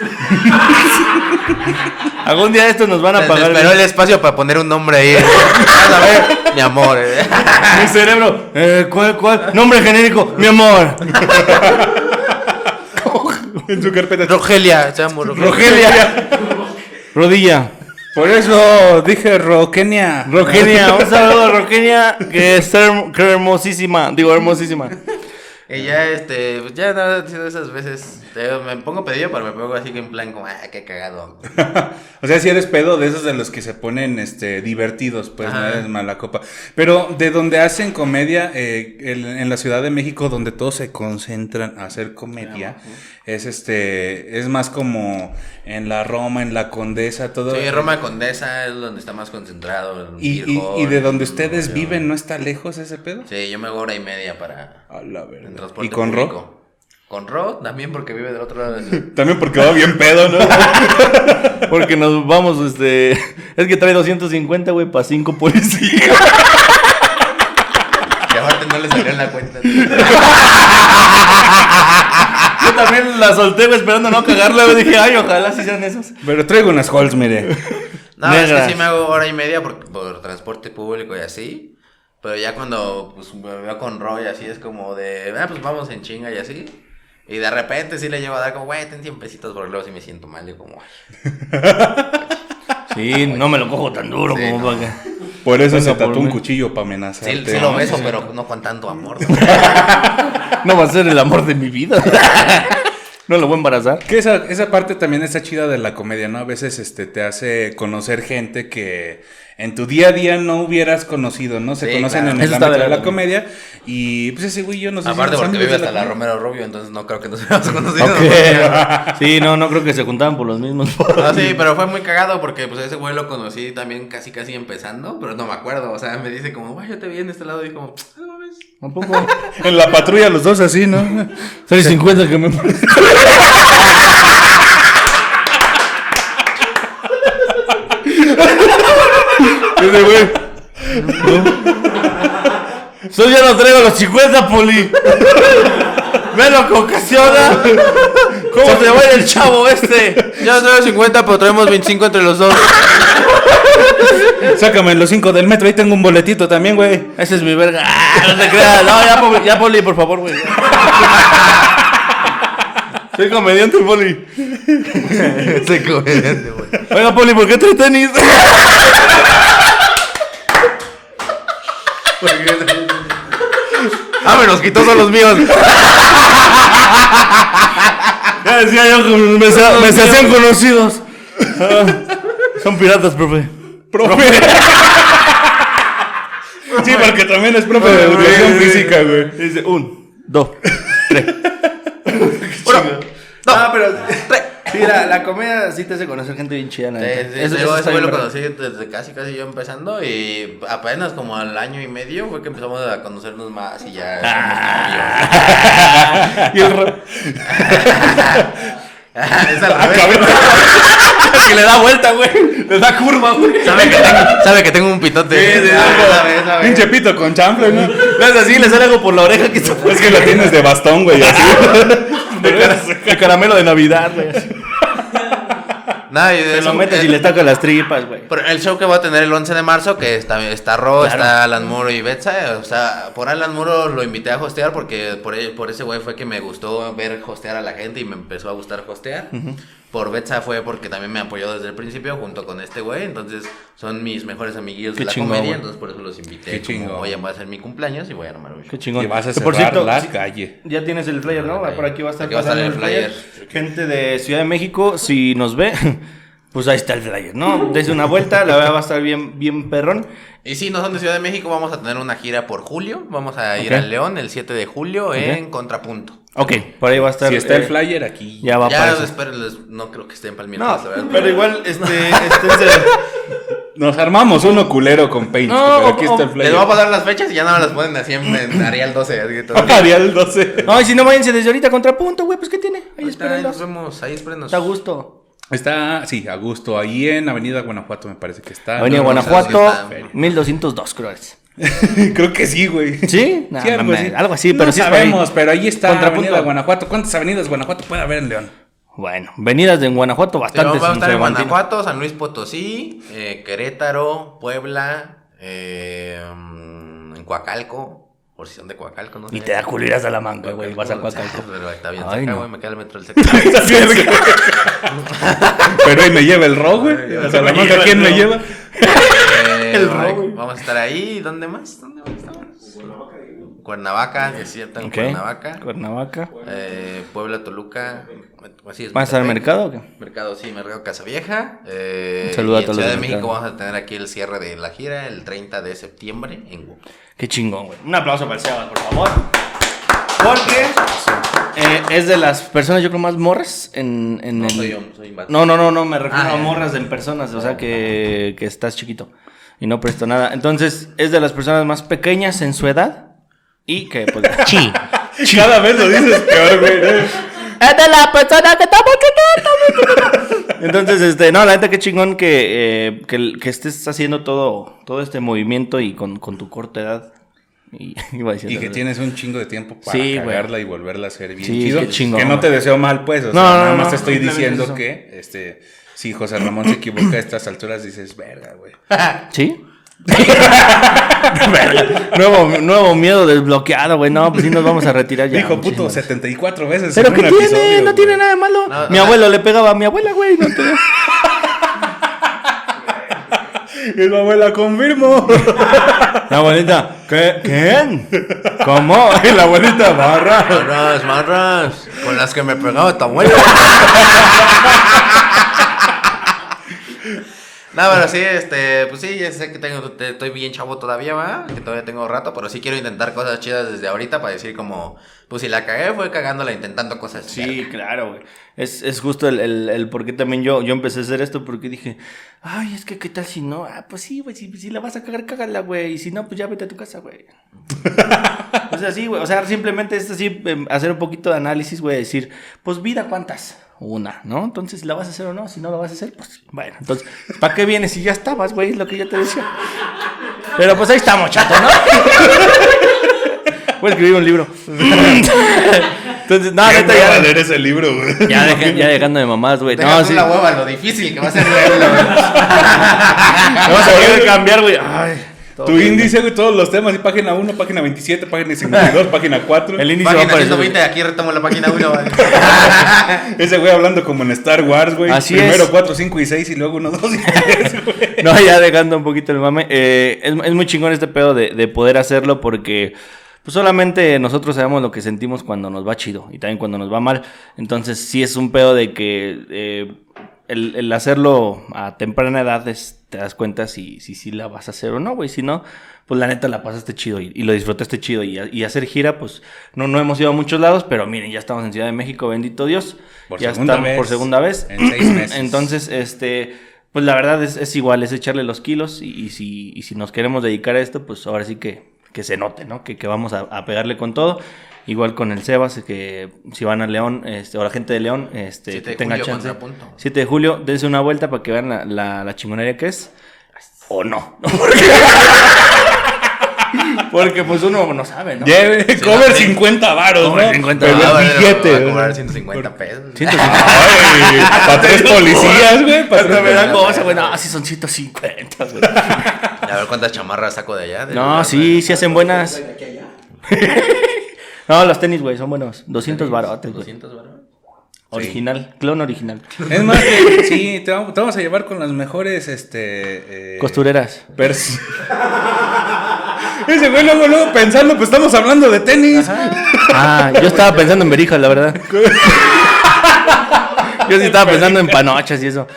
Algún día estos nos van a pagar. esperó el espacio para poner un nombre ahí. Vas a ver, mi amor. eh. Mi cerebro. Eh, ¿Cuál, cuál? Nombre genérico, mi amor. En su carpeta. Rogelia, se llama Rogelia. Rogelia. Rodilla. Por eso dije Roquenia. Rogenia, un saludo a Rogenia, que es que hermosísima. Digo, hermosísima. Y ya, este, pues ya no, han sido esas veces me pongo pedillo, pero me pongo así que en plan como, ah, qué cagado. O sea, si eres pedo de esos de los que se ponen este, divertidos, pues no eres mala copa. Pero de donde hacen comedia, eh, en la Ciudad de México, donde todos se concentran a hacer comedia, es este, es más como en la Roma, en la Condesa, todo. Sí, Roma Condesa es donde está más concentrado. el Y, Beer y- de donde ustedes viven, ¿no está lejos ese pedo? Sí, yo me hago hora y media para A la verdad. transporte ¿Y con público. Ro? Con Ro también porque vive del otro lado del... También porque va bien pedo, ¿no? Porque nos vamos, este. Es que trae 250, güey, para 5 policías. Y aparte no le salió en la cuenta. Yo también la solté, güey, esperando no cagarla, güey. Dije, ay, ojalá sí sean esos. Pero traigo unas Halls, mire. No, es que sí me hago hora y media por, por transporte público y así. Pero ya cuando pues, me veo con Ro y así es como de, ah, pues vamos en chinga y así. Y de repente sí le llevo a dar como, güey, ten 100 pesitos porque luego sí me siento mal. Y como, Sí, no me lo cojo tan duro Sí, como no. para que. Por eso Venga se tatuó un cuchillo para amenazar. sí, sí lo beso, pero no con tanto amor. ¿no? No va a ser el amor de mi vida. No lo voy a embarazar. Que esa, esa parte también está chida de la comedia, ¿no? A veces este, te hace conocer gente que en tu día a día no hubieras conocido, ¿no? Se Sí, conocen claro. en el Eso ámbito de la comedia y pues ese güey yo no sé si Aparte porque vive hasta la. Romero Rubio, entonces no creo que nos hubiéramos conocido. Sí, no, no creo que se juntaban por los mismos. No, sí, pero fue muy cagado porque pues ese güey lo conocí también casi casi empezando, pero no me acuerdo, o sea, me dice como, güey, yo te vi en este lado y como, "Ah, no mames". Tampoco. En la patrulla los dos así, ¿no? 650 que me Ese güey. Yo ya no traigo los 50, poli. Ve lo que ocasiona. ¿Cómo se va a ir el chavo este? Yo traigo 50, pero traemos 25 entre los dos. Sácame los cinco del metro, ahí tengo un boletito también, güey. Ese es mi verga. Ah, no te creas. No, ya, poli, ya, poli, por favor, güey. Soy comediante, poli. Ese comediante, güey. Oiga, poli, ¿por qué trae tenis? Ah, me los quitó son los míos. Ya decía yo que me, se- me se hacían conocidos. Ah, son piratas, profe. Profe. sí, porque también es profe de educación física, güey. Dice un, dos, tres. No, Ah, pero. Sí, la, la comedia sí te hace conocer gente bien chida, Sí, sí, Eso- yo eso lo conocí desde casi casi yo empezando y apenas como al año y medio fue que empezamos a conocernos más y ya Ah. Y el ro- es al revés. que le da vuelta, güey. Le da curva, güey. Sabe que tengo, sabe que tengo un pitote. Sí, sí, Ah, sí. sabe, sabe. Pinche pito con chanfle, ¿no? Le hace así, le sale algo por la oreja que se Es que lo tienes de bastón, güey, así. de caramelo de Navidad, güey. Nada, y de Se eso, lo metes eh, y le toca las tripas, güey. Por el show que voy a tener el 11 de marzo, que está, está Ro, Claro. está Alan Muro y Betsa. O sea, por Alan Muro lo invité a hostear porque por, por ese güey fue que me gustó ver hostear a la gente y me empezó a gustar hostear. Por Betsa fue porque también me apoyó desde el principio junto con este güey. Entonces son mis mejores amiguillos Qué de la chingón, comedia. güey. entonces por eso los invité. Qué como, chingón. Oye, va a ser mi cumpleaños y voy a armar un show. Qué chingón. Y vas a Que por cerrar cierto, la sí, calle. Ya tienes el flyer, ¿no? Por aquí va a estar Aquí va a estar pasando el flyer. Gente de Ciudad de México, si nos ve, pues ahí está el flyer, ¿no? Dese una vuelta, la verdad va a estar bien, bien perrón. Y si no son de Ciudad de México, vamos a tener una gira por julio. Vamos a ir Ok. al León el 7 de julio en Contrapunto. Ok, por ahí va a estar. Si está el eh, flyer aquí. Ya va a Ya, espérenles, no creo que esté en Palmira. No, la verdad, pero igual, este, esténse- Nos armamos uno culero con Paint. No, pero aquí o- está el flyer. Les voy a pasar las fechas y ya no me las ponen así en, en Arial 12. Así que todo. Arial 12. No, y si no, váyanse desde ahorita contrapunto, güey, pues ¿qué tiene? Ahí Ahí está, ahí espérenlos. nos vemos, ahí espérenos. Está a gusto. Está, sí, a gusto. Ahí en Avenida Guanajuato me parece que está. Avenida no, Guanajuato, si está. 1202, creo es. Creo que sí, güey. ¿Sí? No, Sí, algo, así. algo así, pero no sí sabemos, pero ahí está Contrapunto. Avenida Guanajuato. ¿Cuántas avenidas Guanajuato puede haber en León? Bueno, venidas de Guanajuato Sí, bastantes. vamos a estar en. Guanajuato, San Luis Potosí, eh, Querétaro, Puebla, eh, mm, en Coacalco, por si son de Coacalco, no. Y te da culo ir a Salamanca, güey, vas a Coacalco. Pero está bien Ay, cerca, no. güey, me queda el metro del sector. pero ahí me lleva el ro, güey. Monja, lleva ¿quién me lleva? Eh, El vamos- Ro, güey. Vamos a estar ahí, ¿dónde más? ¿Dónde más estamos? Cuernavaca, es cierto, en. Cuernavaca. Cuernavaca. Eh, Puebla, Toluca. Así es, ¿Vas al mercado o qué? Mercado, sí, Mercado Casa Vieja. Eh, Un saludo a en todos los Ciudad de México Mercado. vamos a tener aquí el cierre de la gira el 30 de septiembre en Wu. Qué chingón, güey. Un aplauso para el Sebas, por favor. Porque eh, es de las personas, yo creo, más morras en... en No el- soy yo, soy. No, no, no, no, me refiero Ah, a morras en personas, o sea, que, que estás chiquito y no presto nada. Entonces, es de las personas más pequeñas en su edad y que, pues, chi. Cada vez lo dices peor, güey. Es de la persona que está poquito. Entonces, este, no, la neta, qué chingón que, eh, que, que estés haciendo todo, todo este movimiento y con, con tu corta edad. Y, iba decir Y que tienes un chingo de tiempo para Sí, cagarla y volverla a hacer bien Sí, chido. qué chingón, que no te deseo mal, pues. O No, sea, no, nada no, más no, te estoy diciendo que, este, si José Ramón se equivoca a estas alturas, dices, verga, güey. ¿Sí? nuevo, nuevo miedo desbloqueado, güey. No, pues sí nos vamos a retirar ya. Dijo puto muchísimas 74 veces. Pero en ¿qué un tiene? episodio, no güey. tiene nada de malo. No, Mi no, abuelo le pegaba a mi abuela, güey. No te... Es mi abuela, confirmo. La abuelita, ¿qué? ¿Quién? ¿Cómo? Y la abuelita barra. Marras, marras, con las que me pegaba tu abuelo. No, pero sí, este, pues sí, ya sé que tengo, te- estoy bien chavo todavía, va, que todavía tengo rato, pero sí quiero intentar cosas chidas desde ahorita para decir como, pues si la cagué fue cagándola intentando cosas Sí, chidas. claro, güey. Es, es justo el, el, el por qué también yo, yo empecé a hacer esto, porque dije, ay, es que qué tal si no, ah, pues sí, güey, si, si la vas a cagar, cágala, güey, y si no, pues ya vete a tu casa, güey. o sea, sí, güey, o sea, simplemente es así, em, hacer un poquito de análisis, güey, decir, pues vida, ¿cuántas? Una, ¿no? Entonces, ¿la vas a hacer o no? Si no la vas a hacer, pues, bueno, entonces, ¿para qué vienes si ya estabas, güey? Es lo que yo te decía. Pero pues ahí estamos, chato, ¿no? Voy a escribir un libro. Entonces, no, ¿Quién neta, a ya, leer ese libro, güey? ya, deja- ya dejando de mamás, güey. No, sí. la hueva, lo difícil que va a ser leerlo. Vamos a querer cambiar, güey. Ay. Todo Tu bien. índice, güey, todos los temas, y página 1, página 27, página 52, página 4. El índice va a Página aparecer. 120, aquí retomo la página 1. Ese güey hablando como en Star Wars, güey. Así Primero es. 4, 5 y 6 y luego 1, 2 y 3, güey. No, ya dejando un poquito el mame. eh, es, es muy chingón este pedo de, de poder hacerlo porque pues solamente nosotros sabemos lo que sentimos cuando nos va chido y también cuando nos va mal. Entonces sí es un pedo de que eh, el, el hacerlo a temprana edad es- te das cuenta si, si, si la vas a hacer o no, güey. Si no, pues la neta la pasaste chido y, y lo disfrutaste chido. Y, y hacer gira, pues no, no hemos ido a muchos lados, pero miren, ya estamos en Ciudad de México, bendito Dios. Por ya segunda estamos vez. por segunda vez. En seis meses. Entonces, este, pues la verdad es, es igual, es echarle los kilos y, y si, y si nos queremos dedicar a esto, pues ahora sí que, que se note, ¿no? Que, que vamos a, a pegarle con todo. Igual con el Sebas, que si van a León, este, o la gente de León, este, 7 de tenga julio, chance. contrapunto. 7 de julio, dense una vuelta para que vean la, la, la chingonería que es. O no. Porque pues uno no sabe, ¿no? Lleve, Sí, cover sí. 50 varos, ¿no? 50 Pero Ah, bueno, billete. va a ¿no? cobrar 150 pesos. 150. Ay, para tres policías, güey. Para Hasta me tres da cosa, güey. No, sí son 150, güey. A ver cuántas chamarras saco de allá. de No, lugar, sí, sí hacen buenas. No, los tenis, güey, son buenos. 200 barotes, güey. 200 baros. Original, clon original. Es más, que, sí, te vamos, te vamos a llevar con las mejores, este... eh, Costureras. pers- Ese güey luego, luego pensando, pues estamos hablando de tenis. Ah, yo estaba pensando en verijas, la verdad. Yo sí estaba pensando en panochas y eso.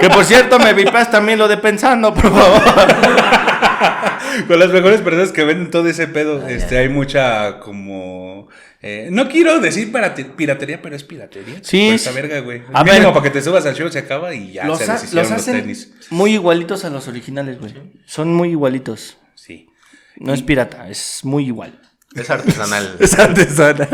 Que por cierto, me vipas también lo de pensando, por favor. Con las mejores personas que venden todo ese pedo, este, hay mucha como... eh, no quiero decir pirate- piratería, pero es piratería. Sí, esa sí. verga, güey. A ver. para que te subas al show se acaba y ya Los, se los tenis. muy igualitos a los originales, güey. Son muy igualitos. Sí. No es pirata, es muy igual. Es artesanal. Es artesana.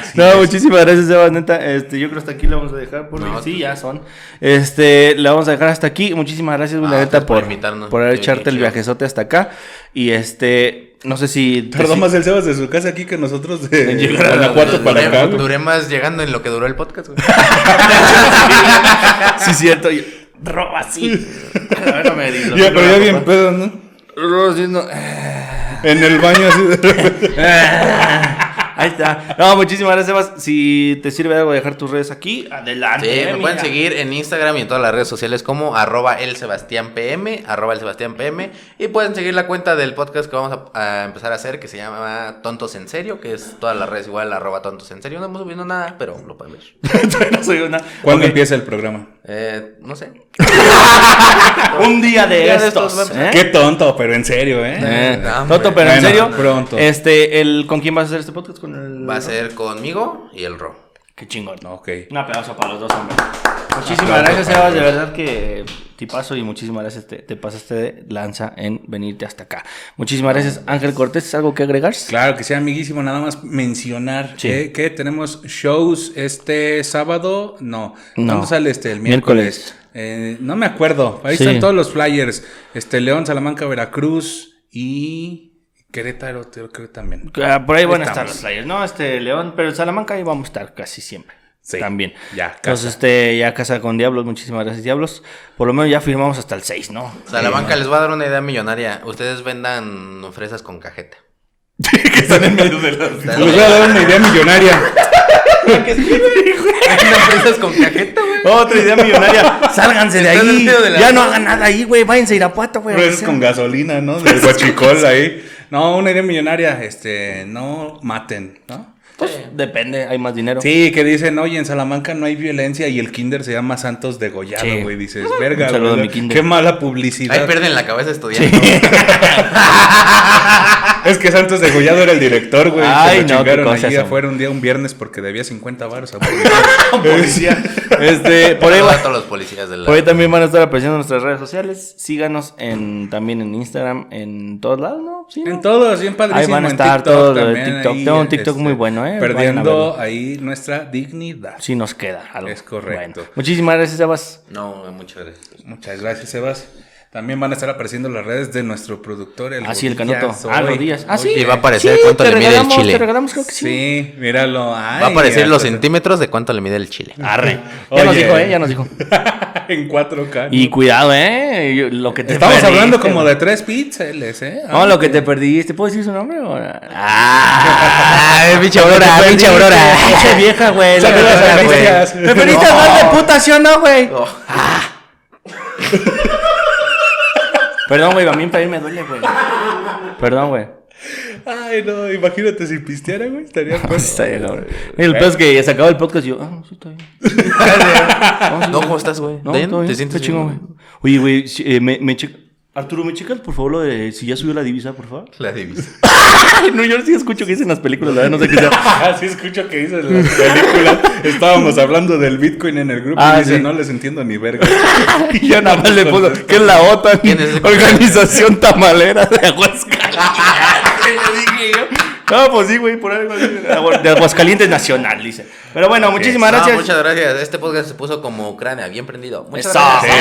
Así no, es. muchísimas gracias, Sebas, neta. Este, yo creo que hasta aquí lo vamos a dejar. Porque No, sí, tú- ya son. Este, la vamos a dejar hasta aquí. Muchísimas gracias, la Ah, neta, ustedes por por, invitarnos. por Sí, echarte el viajezote hasta acá. Y este, no sé si. Tardó si- más el Sebas de su casa aquí que nosotros de En llegar a Guanajuato Duré- para acá. güey. Duré más llegando en lo que duró el podcast, güey. sí, cierto. yo- Roba así. A ver, no me digas, Ya, no pero ya bien pedo, ¿no? Roba haciendo- eh, En el baño así. de- Ahí está. No, muchísimas gracias, Sebas. Si te sirve algo dejar tus redes aquí, adelante. Sí, me pueden seguir en Instagram y en todas las redes sociales como arroba el Sebastián PM, arroba el Sebastián PM. Y pueden seguir la cuenta del podcast que vamos a, a empezar a hacer, que se llama Tontos en Serio, que es todas las redes igual, arroba Tontos en Serio. No hemos subido nada, pero lo pueden ver. no soy una. ¿Cuándo empieza el programa? Eh, no sé. Un día de día de estos. vamos ¿eh? Qué tonto, pero en serio, ¿eh? Eh, Eh. Toto, pero en serio. pronto. Este, el, ¿con quién vas a hacer este podcast? Con el. Va a ser conmigo y el Ro. Qué chingón. Ok. Un aplauso para los dos, hombre. Muchísimas gracias, Sebas. De verdad que tipazo y muchísimas gracias. Te, te pasaste de lanza en venirte hasta acá. Muchísimas gracias, Ángel Cortés. ¿Algo que agregar? Claro que sea amiguísimo, nada más mencionar Sí. que, que tenemos shows este sábado, no, No. ¿cuándo sale este? El Miércoles. miércoles. Eh, no me acuerdo, ahí Sí. están todos los flyers, este León, Salamanca, Veracruz y Querétaro, creo que también. Ah, Por ahí van a estar los players, ¿no? Este León, pero Salamanca ahí vamos a estar casi siempre. Sí, También. ya, Entonces, casa. este, ya casa con Diablos. Muchísimas gracias, Diablos. Por lo menos ya firmamos hasta el 6, ¿no? Salamanca les va a dar una idea millonaria. Ustedes vendan fresas con cajeta. que están en medio de las. Les voy a dar una idea millonaria. Vendan fresas con cajeta, güey. Otra idea millonaria. Sálganse de ahí. de la- Ya no hagan nada ahí, güey. Váyanse a Irapuato, güey. Fresas O sea. con gasolina, ¿no? Del guachicol ahí. No, una idea millonaria, este, no maten, ¿no? Pues depende, hay más dinero. Sí, que dicen, oye, en Salamanca no hay violencia y el kinder se llama Santos Degollado, Sí. güey. Dices, verga, güey, a mi kinder. qué mala publicidad. Ahí pierden la cabeza estudiando. Es que Santos Degollado era el director, güey. Ay, se lo no, chingaron allí afuera un día, un viernes, porque debía 50 baros a Policía. Este, por ahí va- los policías del Por ahí también van a estar apareciendo nuestras redes sociales. Síganos en, también en Instagram, en todos lados, ¿no? Sí, ¿no? En todos, bien padrísimo. Ahí van a en estar TikTok todos los de TikTok. ahí, Tengo un TikTok muy bueno, ¿eh? Perdiendo ahí nuestra dignidad. Sí nos queda algo. Es correcto. Bueno, muchísimas gracias, Sebas. No, muchas gracias. Muchas gracias, Sebas. También van a estar apareciendo las redes de nuestro productor, el Ah, sí, el Canoto. Ah. Rodillas. Ah, sí. Y va a aparecer Sí, cuánto le mide el chile. Te regalamos, creo que sí. Sí, míralo. Va a aparecer los centímetros de cuánto le mide el chile. Arre. Ya nos dijo, ¿eh? Ya nos dijo. en 4K. Y cuidado, ¿eh? Yo- Lo que te Estamos perdiste, hablando como de 3 píxeles, ¿eh? No, lo que te perdiste. ¿Puedo decir su nombre? Ah, pinche Aurora, pinche perdiste, Aurora. Pinche vieja, güey. Saludos a. ¿Te perdiste más de puta, sí o no, güey? Oh. Perdón, güey, a mí también me duele, güey. Perdón, güey. Ay, no, imagínate si pisteara, güey. Estaría pues. Está bien, cabrón. El peor es que se acabó el podcast y yo, ah, sí, está bien. No, ¿cómo estás, güey? No, ¿Te sientes chingón, güey. Oye, güey, eh, me, me checa. Arturo, ¿me checas por favor lo de si ya subió la divisa, por favor? La divisa. No, yo sí escucho que dicen las películas, la verdad, no sé qué sea. Así escucho que dices las películas. Estábamos hablando del Bitcoin en el grupo Ah, y dice, sí. no les entiendo ni verga. Y yo nada más le pongo, ¿qué es la OTAN? ¿Quién es ese? Organización Tamalera de Aguascalientes. No, pues sí, güey, por ahí. güey. De Aguascalientes Nacional, dice. Pero bueno, muchísimas No, gracias. muchas gracias. Este podcast se puso como Ucrania, bien prendido. Muchas Eso. gracias. Sí.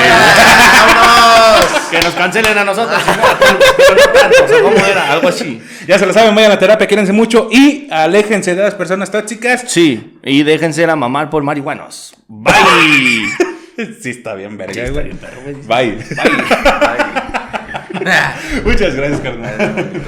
¡Vámonos! Que nos cancelen a nosotros. Sea, ¿cómo era? Algo así. Ya se lo saben, vayan a terapia, quédense mucho y aléjense de las personas tóxicas. Sí, y déjense a mamar por marihuanos. Bye. Sí, está bien, verga, Sí, está güey. bien, perro, güey. Bye. Muchas gracias, carnal.